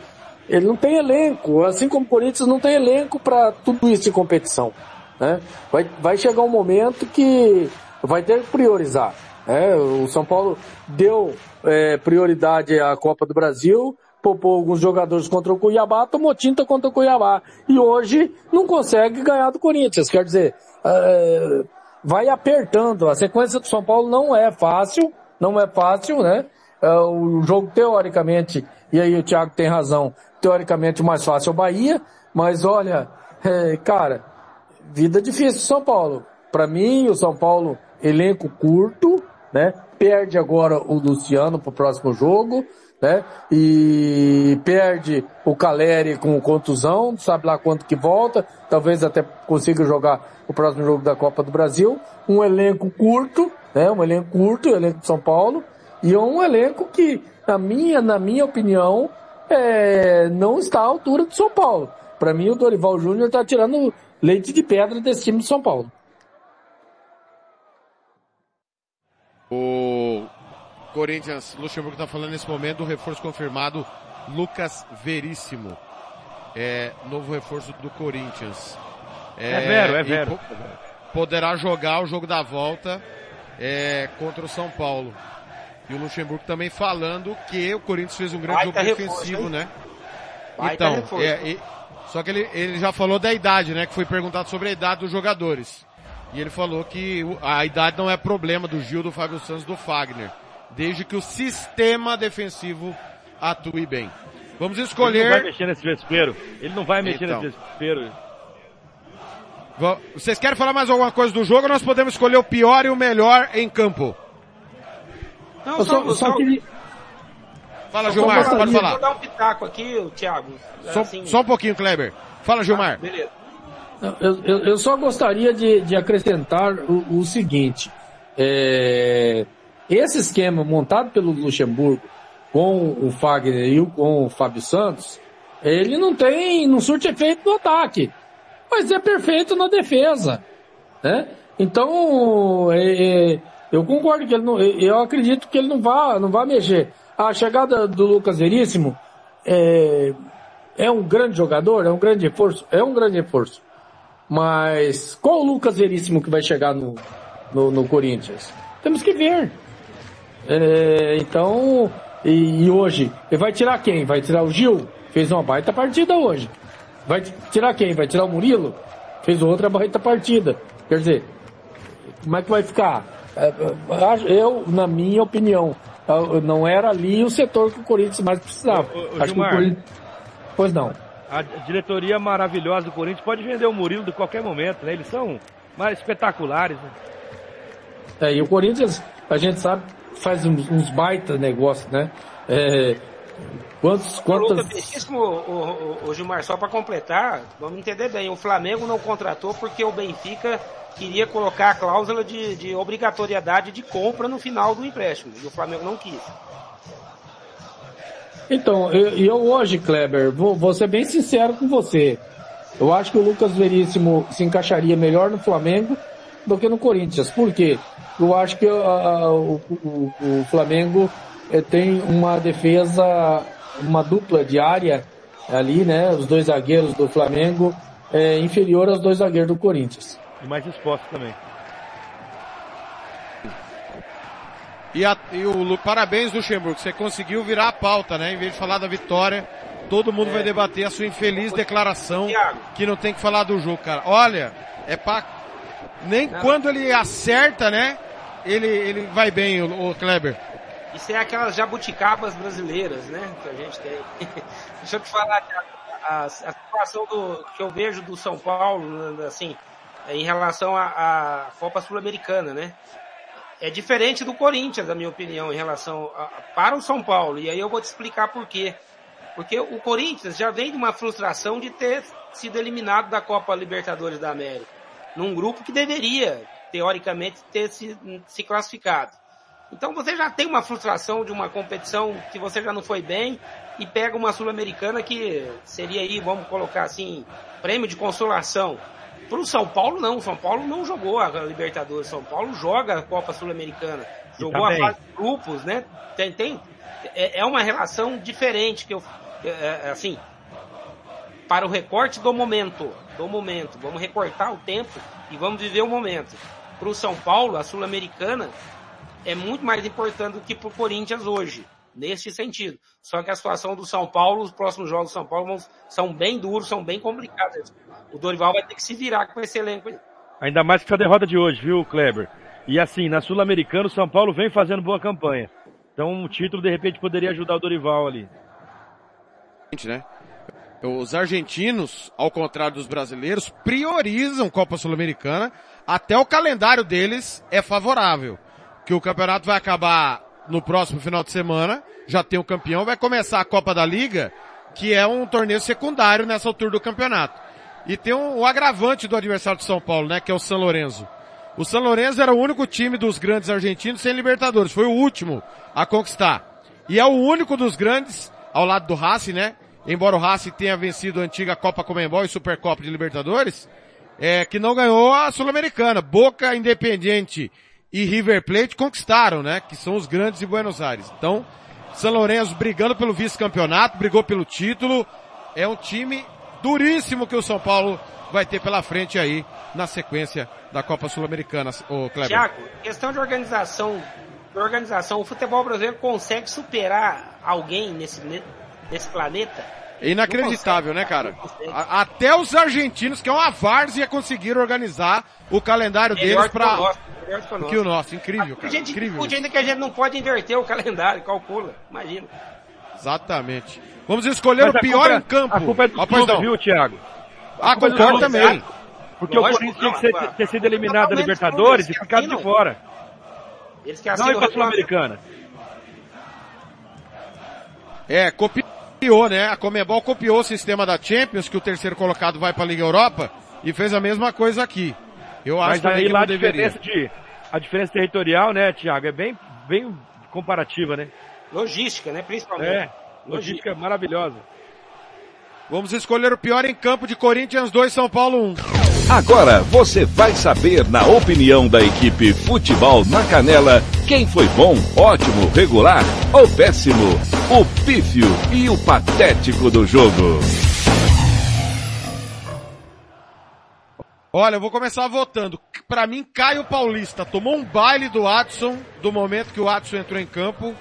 ele não tem elenco, assim como o Corinthians não tem elenco para tudo isso em competição. Né? Vai, vai chegar um momento que vai ter que priorizar. Né? O São Paulo deu é, prioridade à Copa do Brasil, poupou alguns jogadores contra o Cuiabá, tomou tinta contra o Cuiabá. E hoje não consegue ganhar do Corinthians. Quer dizer, é, vai apertando. A sequência do São Paulo não é fácil, não é fácil, né? É, o jogo teoricamente, e aí o Thiago tem razão, teoricamente o mais fácil é o Bahia, mas olha, é, cara, vida difícil do São Paulo. Para mim, o São Paulo, elenco curto, né? Perde agora o Luciano pro próximo jogo, né? E perde o Caleri com contusão, sabe lá quanto que volta, talvez até consiga jogar o próximo jogo da Copa do Brasil. Um elenco curto, né? Um elenco curto, o elenco de São Paulo, e é um elenco que, na minha, na minha opinião, é, não está à altura do São Paulo. Para mim, o Dorival Júnior está tirando leite de pedra desse time de São Paulo. O Corinthians, Luxemburgo está falando nesse momento do reforço confirmado, Lucas Veríssimo. É, novo reforço do Corinthians. É vero, é vero. po- Poderá jogar o jogo da volta é, contra o São Paulo. E o Luxemburgo também falando que o Corinthians fez um grande Baita jogo defensivo, né? Baita então, reforço. é, e- só que ele, ele já falou da idade, né? Que foi perguntado sobre a idade dos jogadores. E ele falou que a idade não é problema do Gil, do Fábio Santos, do Fagner. Desde que o sistema defensivo atue bem. Vamos Ele não vai escolher. mexer nesse vespeiro. Ele não vai mexer Então. nesse vespeiro. Vocês querem falar mais alguma coisa do jogo ou nós podemos escolher o pior e o melhor em campo? Não, Eu só, só queria, Fala, Eu Gilmar, pode Vou falar. dar um pitaco aqui, Thiago. Só, Assim, só um pouquinho, Kleber. Fala, Gilmar. Beleza. Eu, eu- eu só gostaria de, de acrescentar o, o seguinte. É, esse esquema montado pelo Luxemburgo com o Fagner e com o Fábio Santos, ele não tem, não surte efeito no ataque, mas é perfeito na defesa, né? Então, é, é, eu concordo que ele não, eu acredito que ele não vai, não vai mexer. A chegada do Lucas Veríssimo é, é um grande jogador, é um grande reforço, é um grande reforço. Mas qual o Lucas Veríssimo que vai chegar no, no, no Corinthians? Temos que ver. É, então, e, e hoje, ele vai tirar quem? Vai tirar o Gil? Fez uma baita partida hoje. Vai tirar quem? Vai tirar o Murilo? Fez outra baita partida. Quer dizer, como é que vai ficar? É, é, Eu, na minha opinião, não era ali o setor que o Corinthians mais precisava. Ô, ô, Acho que o Gilmar. Corinthians... Pois não. A diretoria maravilhosa do Corinthians pode vender o Murilo de qualquer momento, né? Eles são mais espetaculares, né? É, e o Corinthians, a gente sabe, faz uns, uns baita negócios, né? É, quantos, Luta quantas... O, o, o Gilmar, só para completar, vamos entender bem, o Flamengo não contratou porque o Benfica queria colocar a cláusula de, de obrigatoriedade de compra no final do empréstimo, e o Flamengo não quis. Então, eu, eu hoje, Kleber, vou, vou ser bem sincero com você. Eu acho que o Lucas Veríssimo se encaixaria melhor no Flamengo do que no Corinthians. Por quê? Eu acho que ah, o, o- o Flamengo eh, tem uma defesa, uma dupla de área ali, né? Os dois zagueiros do Flamengo é inferior aos dois zagueiros do Corinthians. E mais expostos também. E, a- e o parabéns, Luxemburgo, você conseguiu virar a pauta, né? Em vez de falar da vitória, todo mundo vai debater a sua infeliz declaração que não tem que falar do jogo, cara. Olha, é pra... Nem Não. quando ele acerta, né? Ele, ele vai bem, o, o Kleber. Isso é aquelas jabuticabas brasileiras, né? Que a gente tem. Deixa eu te falar, Thiago, a, a situação do, que eu vejo do São Paulo, assim, é em relação à Copa Sul-Americana, né? É diferente do Corinthians, na minha opinião, em relação a, para o São Paulo. E aí eu vou te explicar por quê. Porque o Corinthians já vem de uma frustração de ter sido eliminado da Copa Libertadores da América, num grupo que deveria, teoricamente, ter se, se classificado. Então você já tem uma frustração de uma competição que você já não foi bem e pega uma Sul-Americana que seria aí, vamos colocar assim, prêmio de consolação. Para o São Paulo não, o São Paulo não jogou a Libertadores, São Paulo joga a Copa Sul-Americana, jogou tá a fase de grupos, né? Tem, tem, é, é uma relação diferente que eu, é, é, assim, para o recorte do momento, do momento, vamos recortar o tempo e vamos viver o momento. Para o São Paulo, a Sul-Americana é muito mais importante do que para o Corinthians hoje, neste sentido. Só que a situação do São Paulo, os próximos jogos do São Paulo vão- são bem duros, são bem complicados. O Dorival vai ter que se virar com esse elenco. Ainda mais que essa derrota de hoje, viu, Kleber? E assim, na Sul-Americana, o São Paulo vem fazendo boa campanha. Então o título, de repente, poderia ajudar o Dorival ali. né? Os argentinos, ao contrário dos brasileiros, priorizam Copa Sul-Americana. Até o calendário deles é favorável. Que o campeonato vai acabar no próximo final de semana. Já tem o campeão. Vai começar a Copa da Liga, que é um torneio secundário nessa altura do campeonato. E tem um, o agravante do adversário de São Paulo, né? Que é o São Lourenço. O São Lourenço era o único time dos grandes argentinos sem Libertadores. Foi o último a conquistar. E é o único dos grandes, ao lado do Racing, né? Embora o Racing tenha vencido a antiga Copa Comembol e Supercopa de Libertadores, é, que não ganhou a Sul-Americana. Boca, Independiente e River Plate conquistaram, né? Que são os grandes de Buenos Aires. Então, São Lourenço brigando pelo vice-campeonato, brigou pelo título. É um time duríssimo que o São Paulo vai ter pela frente aí na sequência da Copa Sul-Americana, o Kleber. Tiago, questão de organização, de organização, o futebol brasileiro consegue superar alguém nesse, nesse planeta? É inacreditável, né, cara? Até os argentinos, que é uma várzea, conseguiram organizar o calendário Melhor deles melhor que o nosso. que o nosso. Incrível, cara. gente Incrível. ainda que a gente não pode inverter o calendário, calcula, imagina. Exatamente. Vamos escolher Mas o a pior culpa- em campo. A culpa é do clube, não. viu, Thiago? Ah, culpa é concordo também. Porque o Lógico, Corinthians tinha que ter sido eliminado da Libertadores e ficado de fora. Eles que Não ir pra o. Sul-Americana. É, copiou, né? A Comebol copiou o sistema da Champions, que o terceiro colocado vai pra Liga Europa, e fez a mesma coisa aqui. Eu acho Mas também aí que lá não a deveria. diferença de, a diferença territorial, né, Thiago, é bem, bem comparativa, né? Logística, né, principalmente. É, logística maravilhosa. Vamos escolher o pior em campo de Corinthians 2, São Paulo 1. Agora você vai saber, na opinião da equipe Futebol na Canela, quem foi bom, ótimo, regular ou péssimo, o pífio e o patético do jogo. Olha, eu vou começar votando. Pra mim, Caio Paulista tomou um baile do Watson, do momento que o Watson entrou em campo.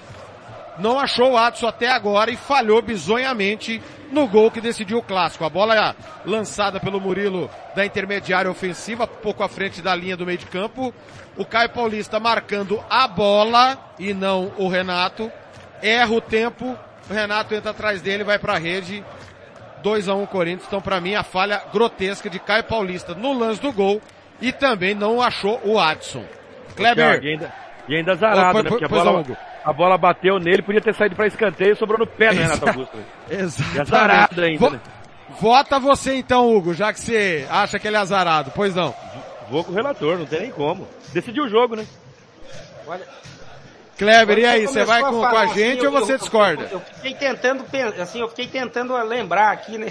Não achou o Watson até agora e falhou bizonhamente no gol que decidiu o clássico. A bola lançada pelo Murilo da intermediária ofensiva, pouco à frente da linha do meio de campo. O Caio Paulista marcando a bola e não o Renato. Erra o tempo, o Renato entra atrás dele, vai pra rede. 2 a 1 Corinthians. Então, pra mim, a falha grotesca de Caio Paulista no lance do gol e também não achou o Adson. Kleber. E ainda, azarado, Ô, né? Porque a bola, a bola bateu nele, podia ter saído pra escanteio e sobrou no pé do Renato Augusto. né? Exatamente. E azarado ainda, Vo- né? Vota você então, Hugo, já que você acha que ele é azarado. Pois não. Vou com o relator, não tem nem como. Decidiu o jogo, né? Olha, Kleber, e aí, você vai com, começou com a falar gente assim, ou você eu- discorda? Eu, eu fiquei tentando, assim, eu fiquei tentando lembrar aqui, né,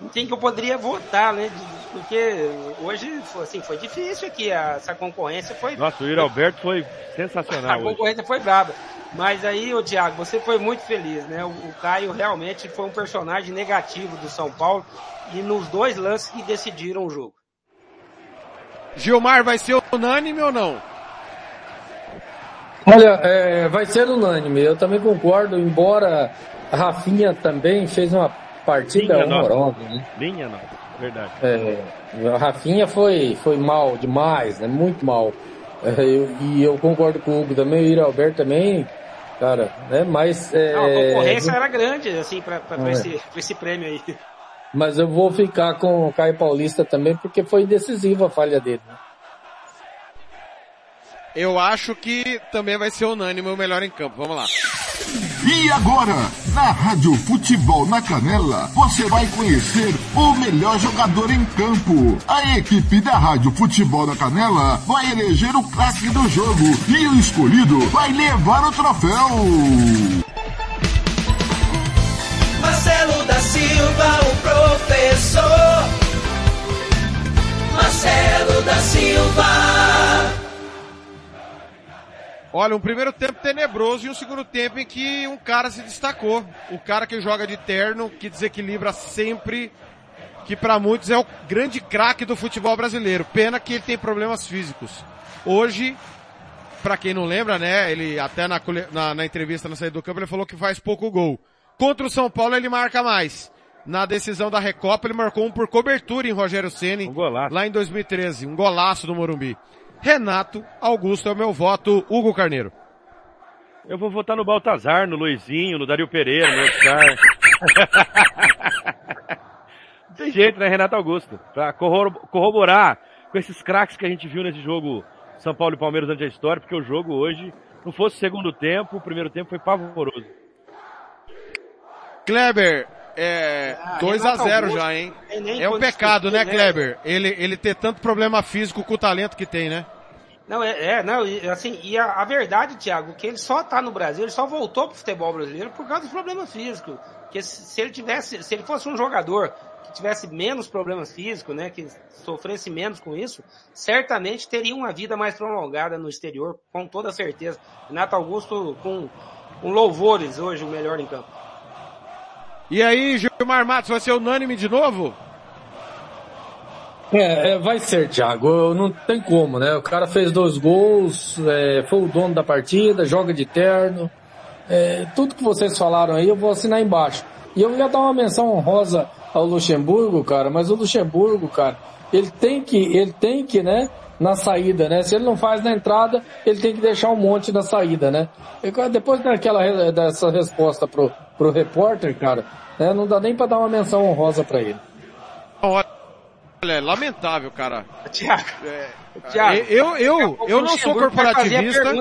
em quem que eu poderia votar, né, porque hoje, foi, assim, foi difícil aqui, essa concorrência foi... Nossa, o Yuri Alberto foi sensacional A hoje. concorrência foi braba. Mas aí, ô Thiago, você foi muito feliz, né? O, o Caio realmente foi um personagem negativo do São Paulo e nos dois lances que decidiram o jogo. Gilmar vai ser unânime ou não? Olha, é, vai ser unânime. Eu também concordo, embora a Rafinha também fez uma partida Minha nossa. horrorosa, né? Linha não, verdade. É, a Rafinha foi, foi mal demais, né? Muito mal. É, eu- e eu concordo com o Hugo também, o Ira Alberto também, cara, né? Mas, é, Não, a concorrência era grande, assim, pra, pra, pra É. esse, pra esse prêmio aí. mas eu vou ficar com o Caio Paulista também, porque foi decisiva a falha dele. né? Eu acho que também vai ser unânime o melhor em campo. Vamos lá. E agora, na Rádio Futebol na Canela, você vai conhecer o melhor jogador em campo. A equipe da Rádio Futebol na Canela vai eleger o craque do jogo e o escolhido vai levar o troféu. Marcelo da Silva, o professor. Marcelo da Silva. Olha, um primeiro tempo tenebroso e um segundo tempo em que um cara se destacou. O cara que joga de terno, que desequilibra sempre, que para muitos é o grande craque do futebol brasileiro. Pena que ele tem problemas físicos. Hoje, para quem não lembra, né, ele até na, na, na, entrevista na saída do campo ele falou que faz pouco gol. Contra o São Paulo ele marca mais. Na decisão da Recopa ele marcou um por cobertura em Rogério Ceni um lá em 2013, um golaço do Morumbi. Renato Augusto é o meu voto. Hugo Carneiro. Eu vou votar no Baltazar, no Luizinho, no Dario Pereira, no Oscar. Não tem jeito, né, Renato Augusto? Pra corroborar com esses craques que a gente viu nesse jogo São Paulo e Palmeiras durante a história, porque o jogo hoje, não fosse o segundo tempo, o primeiro tempo foi pavoroso. Kleber, é, ah, 2 a 0 já, hein? É um pecado, né, né, Kleber? Ele, ele ter tanto problema físico com o talento que tem, né? Não, é, é não, assim, e a, a, verdade, Thiago, que ele só tá no Brasil, ele só voltou pro futebol brasileiro por causa dos problemas físicos. Que se, se ele tivesse, se ele fosse um jogador que tivesse menos problemas físicos, né, que sofresse menos com isso, certamente teria uma vida mais prolongada no exterior, com toda certeza. Renato Augusto com, com louvores hoje o melhor em campo. E aí, Gilmar Matos, vai ser unânime de novo? É, é, vai ser, Thiago. Não tem como, né? O cara fez dois gols, é, foi o dono da partida, joga de terno. É, tudo que vocês falaram aí, eu vou assinar embaixo. E eu ia dar uma menção honrosa ao Luxemburgo, cara, mas o Luxemburgo, cara, ele tem que, ele tem que, né, na saída, né? Se ele não faz na entrada, ele tem que deixar um monte na saída, né? E depois daquela, dessa resposta pro, pro repórter, cara, né, não dá nem para dar uma menção honrosa para ele. Olha, é lamentável, cara. Tiago. É, Tiago, eu, eu, eu não sou corporativista.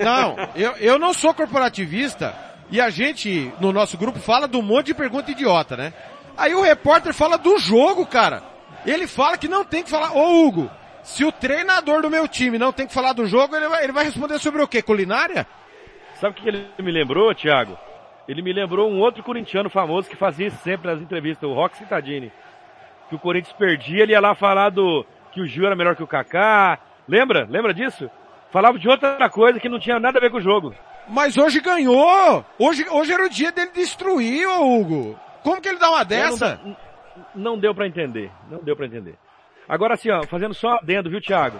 Não, eu, eu não sou corporativista e a gente, no nosso grupo, fala de um monte de pergunta idiota, né? Aí o repórter fala do jogo, cara. Ele fala que não tem que falar, ô Hugo, se o treinador do meu time não tem que falar do jogo, ele vai, ele vai responder sobre o quê? Culinária? Sabe o que ele me lembrou, Thiago? Ele me lembrou um outro corintiano famoso que fazia isso sempre nas entrevistas, o Rock Cittadini. Que o Corinthians perdia, ele ia lá falar do que o Gil era melhor que o Kaká. Lembra? Lembra disso? Falava de outra coisa que não tinha nada a ver com o jogo. Mas hoje ganhou! Hoje, hoje era o dia dele destruir, ô Hugo. Como que ele dá uma dessa? Não, não deu para entender. Não deu para entender. Agora assim, ó, fazendo só adendo, viu, Thiago?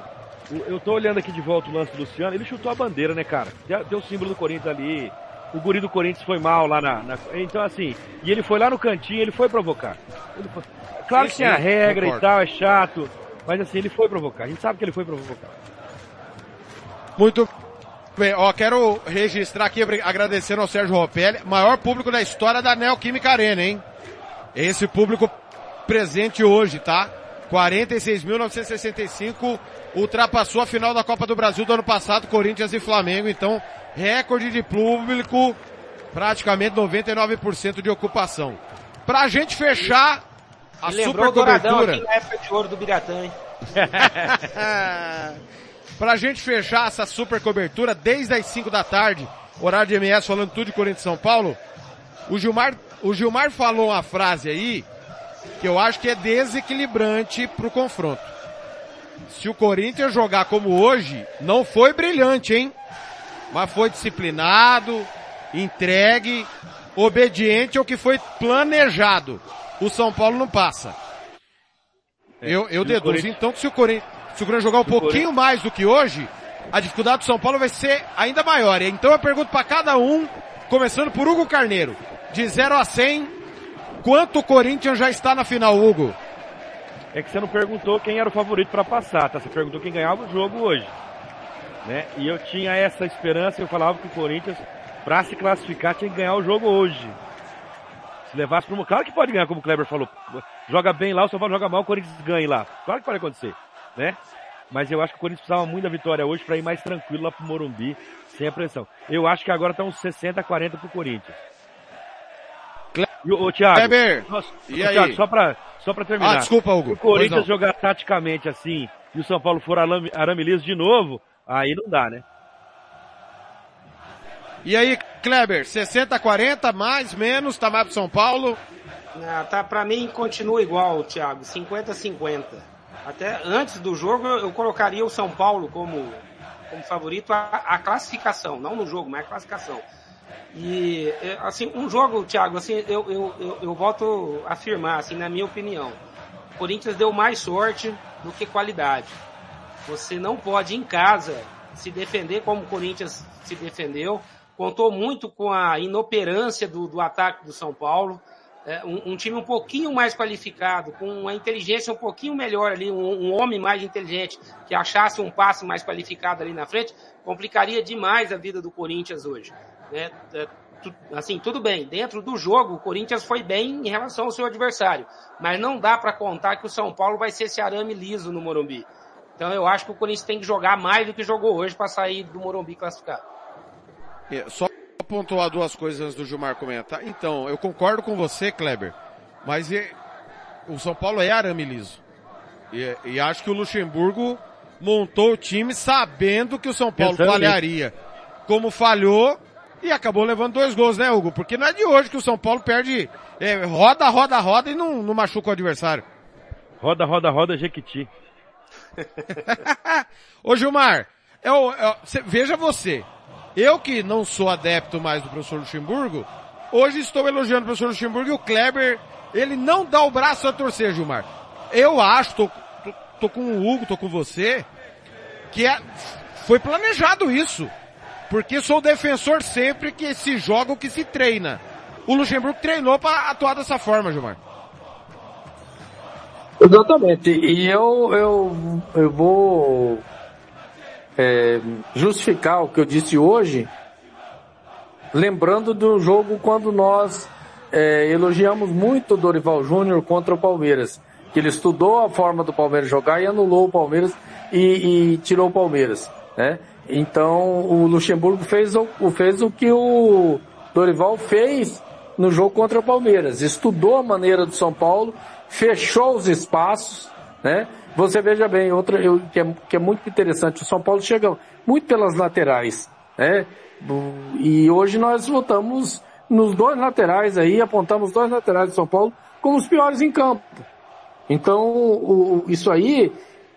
Eu tô olhando aqui de volta o lance do Luciano, ele chutou a bandeira, né, cara? Deu o símbolo do Corinthians ali, o guri do Corinthians foi mal lá na, na, Então, assim, e ele foi lá no cantinho, ele foi provocar. Ele foi... Claro que tem a regra concordo. e tal, é chato, mas assim, ele foi provocar. A gente sabe que ele foi provocar. Muito bem, ó, quero registrar aqui, agradecendo ao Sérgio Ropelli, maior público da história da Neoquímica Arena, hein? Esse público presente hoje, tá? 46.965 ultrapassou a final da Copa do Brasil do ano passado, Corinthians e Flamengo, então recorde de público, praticamente 99% de ocupação. Pra gente fechar a super cobertura. Aqui na época de ouro do Biratã, hein? pra gente fechar essa super cobertura desde as 5 da tarde, horário de MS falando tudo de Corinthians São Paulo, o Gilmar, o Gilmar falou uma frase aí que eu acho que é desequilibrante pro confronto. Se o Corinthians jogar como hoje, não foi brilhante, hein? Mas foi disciplinado, entregue, obediente ao que foi planejado. O São Paulo não passa. É, eu, eu deduzo então que se o Corinthians, se o Corinthians jogar um pouquinho mais do que hoje, a dificuldade do São Paulo vai ser ainda maior. Então eu pergunto para cada um, começando por Hugo Carneiro, de 0 a 100, quanto o Corinthians já está na final, Hugo? É que você não perguntou quem era o favorito para passar, tá? Você perguntou quem ganhava o jogo hoje. Né? E eu tinha essa esperança, eu falava que o Corinthians, para se classificar, tinha que ganhar o jogo hoje. Se levasse para uma. Claro que pode ganhar, como o Kleber falou. Joga bem lá, o São Paulo joga mal, o Corinthians ganha lá. Claro que pode acontecer, né? Mas eu acho que o Corinthians precisava muito da vitória hoje para ir mais tranquilo lá pro Morumbi, sem a pressão. Eu acho que agora tá uns 60 a 40 pro Corinthians. E, ô, Thiago, Kleber, nossa, e ô, aí? Thiago, só pra, só pra terminar. Ah, desculpa, Hugo. Se o Corinthians jogar taticamente assim e o São Paulo for arame, arame liso de novo, aí não dá, né? E aí, Kleber, 60 a 40, mais, menos, tá mais pro São Paulo? Ah, tá, pra mim continua igual, Thiago, 50-50. Até antes do jogo eu eu colocaria o São Paulo como, como favorito a, a classificação, não no jogo, mas a classificação. E, é, assim, um jogo, Thiago, assim, eu, eu, eu, eu volto a afirmar, assim, na minha opinião, o Corinthians deu mais sorte do que qualidade. Você não pode, em casa, se defender como o Corinthians se defendeu. Contou muito com a inoperância do, do ataque do São Paulo. É, um, um time um pouquinho mais qualificado, com uma inteligência um pouquinho melhor ali, um, um homem mais inteligente, que achasse um passe mais qualificado ali na frente, complicaria demais a vida do Corinthians hoje. né? É, tu- assim, tudo bem, dentro do jogo, o Corinthians foi bem em relação ao seu adversário, mas não dá para contar que o São Paulo vai ser esse arame liso no Morumbi. Então eu acho que o Corinthians tem que jogar mais do que jogou hoje para sair do Morumbi classificado. É, Só pontuar duas coisas antes do Gilmar comentar. Então, eu concordo com você, Kleber, mas e- o São Paulo é arame liso. E, e acho que o Luxemburgo montou o time sabendo que o São Paulo Pensando falharia. Como falhou e acabou levando dois gols, né, Hugo? Porque não é de hoje que o São Paulo perde, é, roda, roda, roda e não, não machuca o adversário. Roda, roda, roda, Jequiti. Ô Gilmar, eu, eu- cê- veja você, eu que não sou adepto mais do professor Luxemburgo, hoje estou elogiando o professor Luxemburgo e o Kleber, ele não dá o braço a torcer, Gilmar. Eu acho, tô, tô, tô com o Hugo, tô com você, que é, foi planejado isso. Porque sou defensor sempre que se joga o que se treina. O Luxemburgo treinou para atuar dessa forma, Gilmar. Exatamente. E eu, eu, eu vou é, justificar o que eu disse hoje, lembrando do jogo quando nós é, elogiamos muito o Dorival Júnior contra o Palmeiras. Que ele estudou a forma do Palmeiras jogar e anulou o Palmeiras e, e tirou o Palmeiras. Né? Então o Luxemburgo fez o, fez o que o Dorival fez no jogo contra o Palmeiras. Estudou a maneira do São Paulo, fechou os espaços, né? Você veja bem, outra eu- que, é, que é muito interessante, o São Paulo chega muito pelas laterais, né? E hoje nós votamos nos dois laterais aí, apontamos dois laterais do São Paulo como os piores em campo. Então, o- isso aí,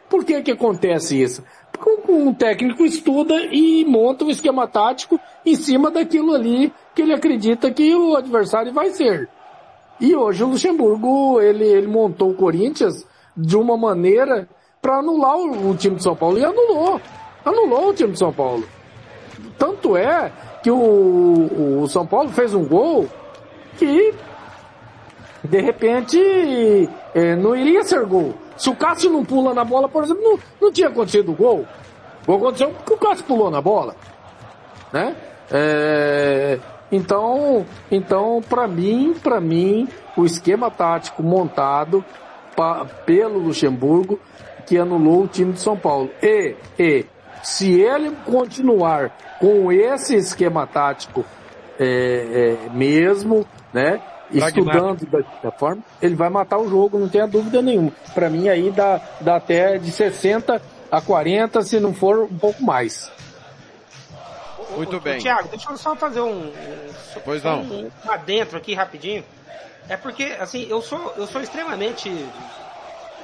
por que que acontece isso? Porque um técnico estuda e monta um esquema tático em cima daquilo ali que ele acredita que o adversário vai ser. E hoje o Luxemburgo, ele, ele montou o Corinthians de uma maneira para anular o, o time de São Paulo. E anulou. Anulou o time de São Paulo. Tanto é que o, o São Paulo fez um gol que de repente eh, não iria ser gol. Se o Cássio não pula na bola, por exemplo, não, não tinha acontecido o gol. O aconteceu porque o Cássio pulou na bola. Né? É, então, então para mim, para mim, o esquema tático montado pa- pelo Luxemburgo que anulou o time de São Paulo. E, e se ele continuar com esse esquema tático é, é, mesmo, né? Estudando da, da forma, ele vai matar o jogo, não tenha dúvida nenhuma. Para mim aí dá, dá até de 60 a 40, se não for um pouco mais. Muito bem. Tiago, deixa eu só fazer um, um, Pois não. um, um adentro aqui rapidinho. É porque, assim, eu sou, eu sou extremamente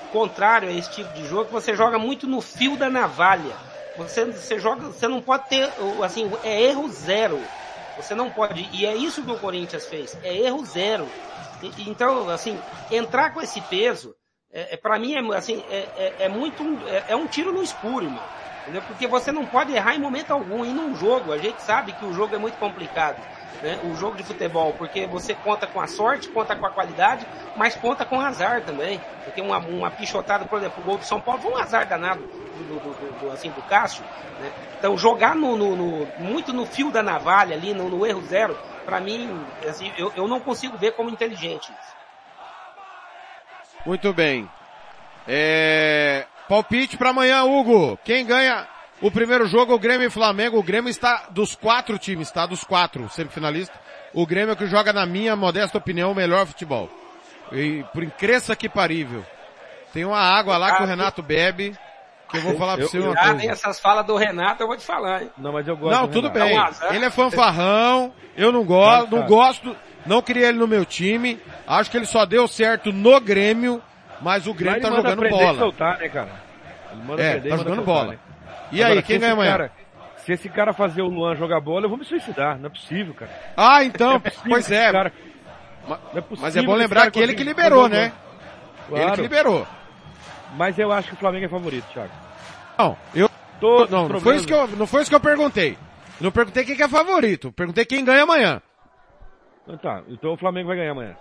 contrário a esse tipo de jogo, que você joga muito no fio da navalha. Você, você joga, você não pode ter, o- assim, é erro zero. Você não pode, e é isso que o Corinthians fez, é erro zero. E- Então, assim, entrar com esse peso, é, é, para mim, é, assim, é, é, é muito, é, é um tiro no escuro, irmão. Entendeu? Porque você não pode errar em momento algum. E num jogo, a gente sabe que o jogo é muito complicado. Né? O jogo de futebol, porque você conta com a sorte, conta com a qualidade, mas conta com o azar também. Porque uma, uma pichotada, por exemplo, o gol do São Paulo foi um azar danado do, do- do- assim, do Cássio. Né? Então jogar no, no- no- muito no fio da navalha ali, no, no erro zero, pra mim, assim, eu, eu não consigo ver como inteligente. Muito bem. É, Palpite para amanhã, Hugo. Quem ganha o primeiro jogo, o Grêmio e Flamengo. O Grêmio está dos quatro times, tá? Dos quatro semifinalistas. O Grêmio é que joga, na minha modesta opinião, o melhor futebol. E por incrível que parível. Tem uma água lá que o Renato bebe, que eu vou falar pra Eu- você uma Ah, coisa. essas falas do Renato eu vou te falar, hein? Não, mas eu gosto Não, do tudo Renato. bem. É um. Ele é fanfarrão, eu não gosto, não gosto, não queria ele no meu time. Acho que ele só deu certo no Grêmio, mas o Grêmio tá jogando bola. soltar, né, cara? Ele manda É, prender tá jogando soltar, bola. né? E Agora, aí, quem ganha amanhã? cara- se esse cara fazer o Luan jogar bola, eu vou me suicidar. Não é possível, cara. Ah, então, é possível pois é. cara- é possível Mas é bom lembrar que ele que liberou, né? gol. Ele Claro. que liberou. Mas eu acho que o Flamengo é favorito, Thiago. Não, eu Todos não, não foi isso que eu, não foi isso que eu perguntei. Não perguntei quem que é favorito, perguntei quem ganha amanhã. Então Tá, então o Flamengo vai ganhar amanhã.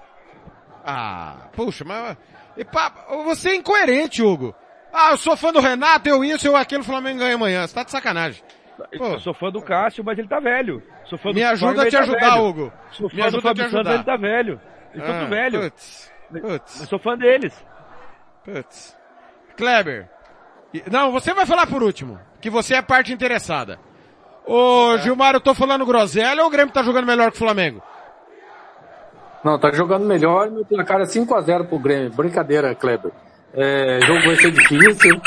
Ah, puxa, mas e pá, você é incoerente, Hugo. Ah, eu sou fã do Renato, eu isso, eu aquilo, o Flamengo ganha amanhã. Você tá de sacanagem. Pô. Eu sou fã do Cássio, mas ele tá velho. Sou fã do Me ajuda a te tá ajudar, velho. Hugo. Sou Me fã do ajuda a te Fábio Santos, ajudar. ele tá velho. Eles Ah, velho. Putz, putz, Eu sou fã deles. putz. Kleber. Não, você vai falar por último, que você é parte interessada. Ô, Gilmar, eu tô falando groselha ou o Grêmio tá jogando melhor que o Flamengo? Não, tá jogando melhor, meu placar é 5x0 pro Grêmio. Brincadeira, Kleber. É, jogo vai ser difícil.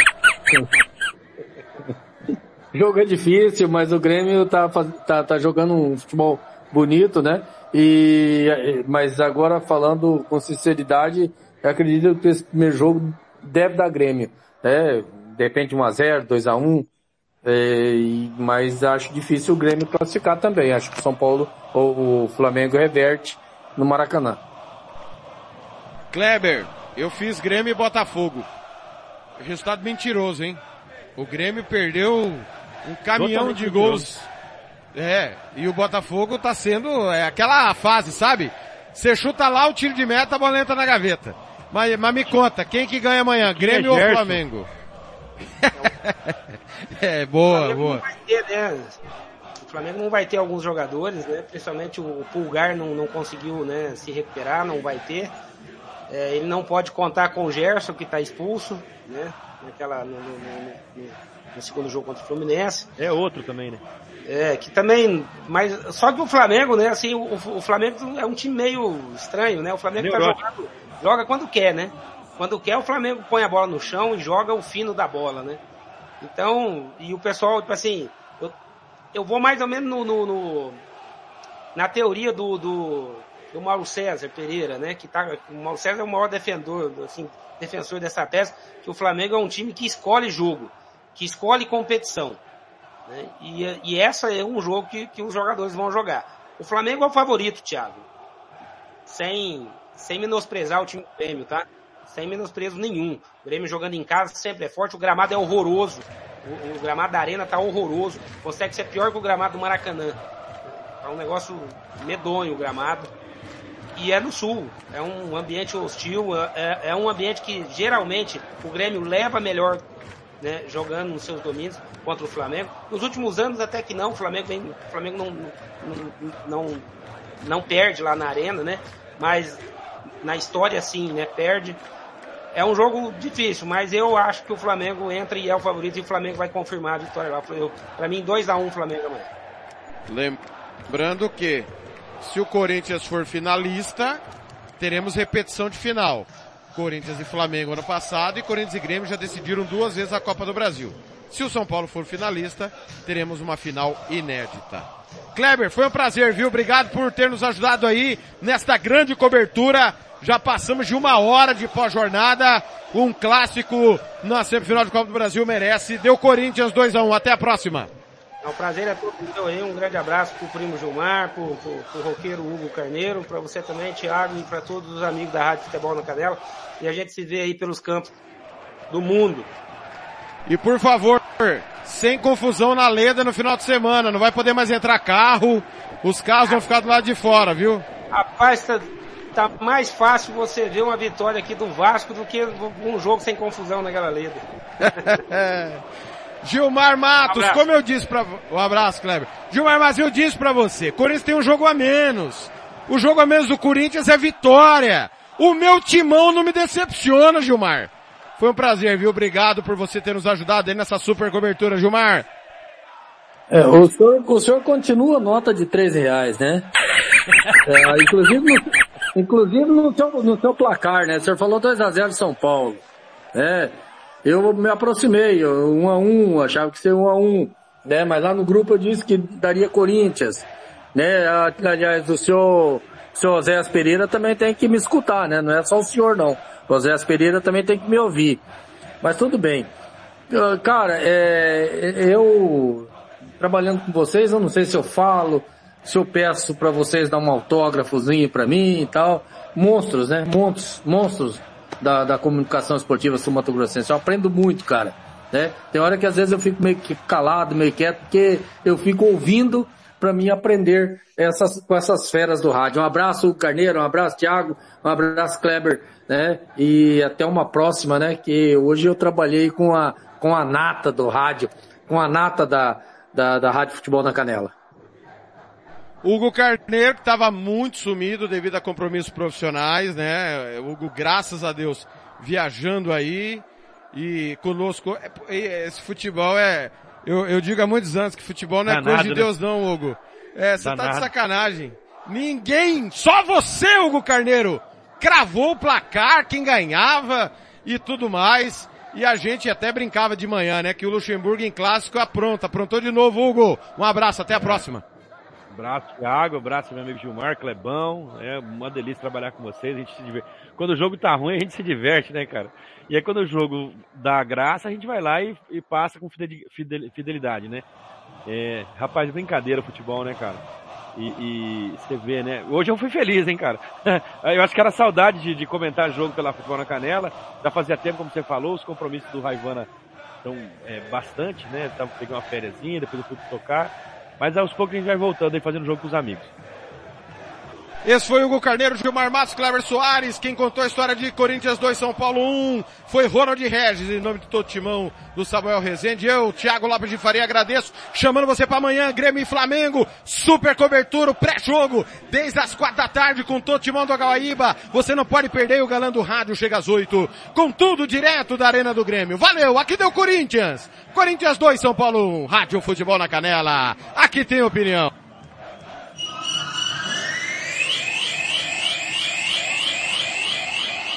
jogo é difícil, mas o Grêmio tá, tá, tá jogando um futebol bonito, né? E, mas agora falando com sinceridade, eu acredito que esse primeiro jogo deve dar Grêmio. Né? De 1x0, 2x1. É, mas acho difícil o Grêmio classificar também. Acho que o São Paulo ou o Flamengo reverte no Maracanã. Kleber, eu fiz Grêmio e Botafogo. Resultado mentiroso, hein? O Grêmio perdeu um caminhão Totalmente de gols. É, e o Botafogo tá sendo é, aquela fase, sabe? Você chuta lá o tiro de meta, a bola entra na gaveta. Mas, mas me conta, quem que ganha amanhã? Grêmio ou Gerson. Flamengo? é, boa, boa. ter, né? O Flamengo não vai ter alguns jogadores, né? Principalmente o Pulgar não, não conseguiu né, se recuperar, não vai ter. É, ele não pode contar com o Gerson, que está expulso, né? Naquela, no, no- no- no- segundo jogo contra o Fluminense. É outro também, né? É, que também, mas só que o Flamengo, né, assim, o, o Flamengo é um time meio estranho, né? O Flamengo tá jogando, joga quando quer, né? Quando quer, o Flamengo põe a bola no chão e joga o fino da bola, né? Então, e o pessoal, tipo assim, eu, vou mais ou menos no, no- no- na teoria do, do, do Mauro César Pereira, né? Que tá, o Mauro César é o maior defensor, assim, defensor dessa peça, que o Flamengo é um time que escolhe jogo, que escolhe competição. né? E, e essa é um jogo que, que os jogadores vão jogar. O Flamengo é o favorito, Thiago. Sem, sem menosprezar o time do Grêmio, tá? Sem menosprezo nenhum. O Grêmio jogando em casa sempre é forte, o gramado é horroroso. O, o gramado da arena tá horroroso. Consegue ser pior que o gramado do Maracanã. É um negócio medonho o gramado. E é no sul, é um ambiente hostil, é, é um ambiente que geralmente o Grêmio leva melhor né, jogando nos seus domínios contra o Flamengo. Nos últimos anos até que não, o Flamengo, vem, o Flamengo não, não, não, não perde lá na arena, né? Mas na história sim, né? Perde. É um jogo difícil, mas eu acho que o Flamengo entra e é o favorito e o Flamengo vai confirmar a vitória lá. Pra mim, 2x1 Flamengo amanhã. Lembrando que se o Corinthians for finalista, teremos repetição de final. Corinthians e Flamengo ano passado e Corinthians e Grêmio já decidiram duas vezes a Copa do Brasil. Se o São Paulo for finalista, teremos uma final inédita. Kleber, foi um prazer, viu? Obrigado por ter nos ajudado aí nesta grande cobertura. Já passamos de uma hora de pós-jornada. Um clássico na semifinal de Copa do Brasil merece. Deu Corinthians 2 a 1 Até a próxima. É um prazer é todo meu aí. Um grande abraço pro primo Gilmar, pro, pro, pro roqueiro Hugo Carneiro, para você também, Thiago, e para todos os amigos da Rádio Futebol na Canela. E a gente se vê aí pelos campos do mundo. E por favor, sem confusão na Leda no final de semana. Não vai poder mais entrar carro. Os carros vão ficar do lado de fora, viu? Rapaz, tá, tá mais fácil você ver uma vitória aqui do Vasco do que um jogo sem confusão naquela Leda. Gilmar Matos, Um como eu disse pra... Um abraço, Kleber. Gilmar Matos, eu disse pra você, Corinthians tem um jogo a menos. O jogo a menos do Corinthians é vitória. O meu timão não me decepciona, Gilmar. Foi um prazer, viu? Obrigado por você ter nos ajudado aí nessa super cobertura, Gilmar. É, o senhor, o senhor continua nota de três reais, né? É, inclusive, no, inclusive no, seu, no seu placar, né? O senhor falou 2x0 São Paulo. É, eu me aproximei, 1 a 1 achava que seria 1 a 1 né? Mas lá no grupo eu disse que daria Corinthians, né? Aliás, o senhor, o senhor Oséias Pereira também tem que me escutar, né? Não é só o senhor não. O Oséias Pereira também tem que me ouvir. Mas tudo bem. Cara, é, eu trabalhando com vocês, eu não sei se eu falo, se eu peço para vocês dar um autógrafozinho para mim e tal. Monstros, né? Monstros, monstros da, da comunicação esportiva sul-mato-grossense. Eu aprendo muito, cara. Né? Tem hora que às vezes eu fico meio que calado, meio quieto, porque eu fico ouvindo para mim aprender essas, com essas feras do rádio. Um abraço, Carneiro, um abraço, Thiago, um abraço, Kleber, né? E até uma próxima, né? Que hoje eu trabalhei com a, com a nata do rádio, com a nata da, da, da Rádio Futebol na Canela. Hugo Carneiro, que estava muito sumido devido a compromissos profissionais, né? Hugo, graças a Deus, viajando aí e conosco. Esse futebol é, eu, eu digo há muitos anos que futebol não é Danado, coisa de né? Deus não, Hugo. É, você tá de sacanagem. Ninguém, só você, Hugo Carneiro, cravou o placar, quem ganhava e tudo mais. E a gente até brincava de manhã, né? Que o Luxemburgo em clássico apronta. Aprontou de novo, Hugo. Um abraço, até a próxima. Abraço, Thiago, abraço meu amigo Gilmar, Clebão. É uma delícia trabalhar com vocês, a gente se diverte. Quando o jogo tá ruim, a gente se diverte, né, cara? E aí quando o jogo dá graça, a gente vai lá e, e passa com fideli- fidel- fidelidade, né? É, rapaz, brincadeira o futebol, né, cara? E, você vê, né? Hoje eu fui feliz, hein, cara? eu acho que era saudade de, de comentar jogo pela Futebol na Canela. Já fazia tempo, como você falou, os compromissos do Raivana são é, bastante, né? Tava peguei uma fériasinha, depois eu fui tocar. Mas aos poucos a gente vai voltando aí fazendo jogo com os amigos. Esse foi Hugo Carneiro, Gilmar Matos, Cleber Soares. Quem contou a história de Corinthians 2, São Paulo 1 foi Ronald Regis, em nome de todo timão do Samuel Rezende. Eu, Thiago Lopes de Faria, agradeço. Chamando você para amanhã, Grêmio e Flamengo. Super cobertura, pré-jogo, desde as quatro da tarde, com todo o timão do Agaíba. Você não pode perder, o galã do rádio chega às oito. Com tudo direto da Arena do Grêmio. Valeu, aqui deu Corinthians. Corinthians 2, São Paulo 1. Rádio Futebol na Canela. Aqui tem opinião.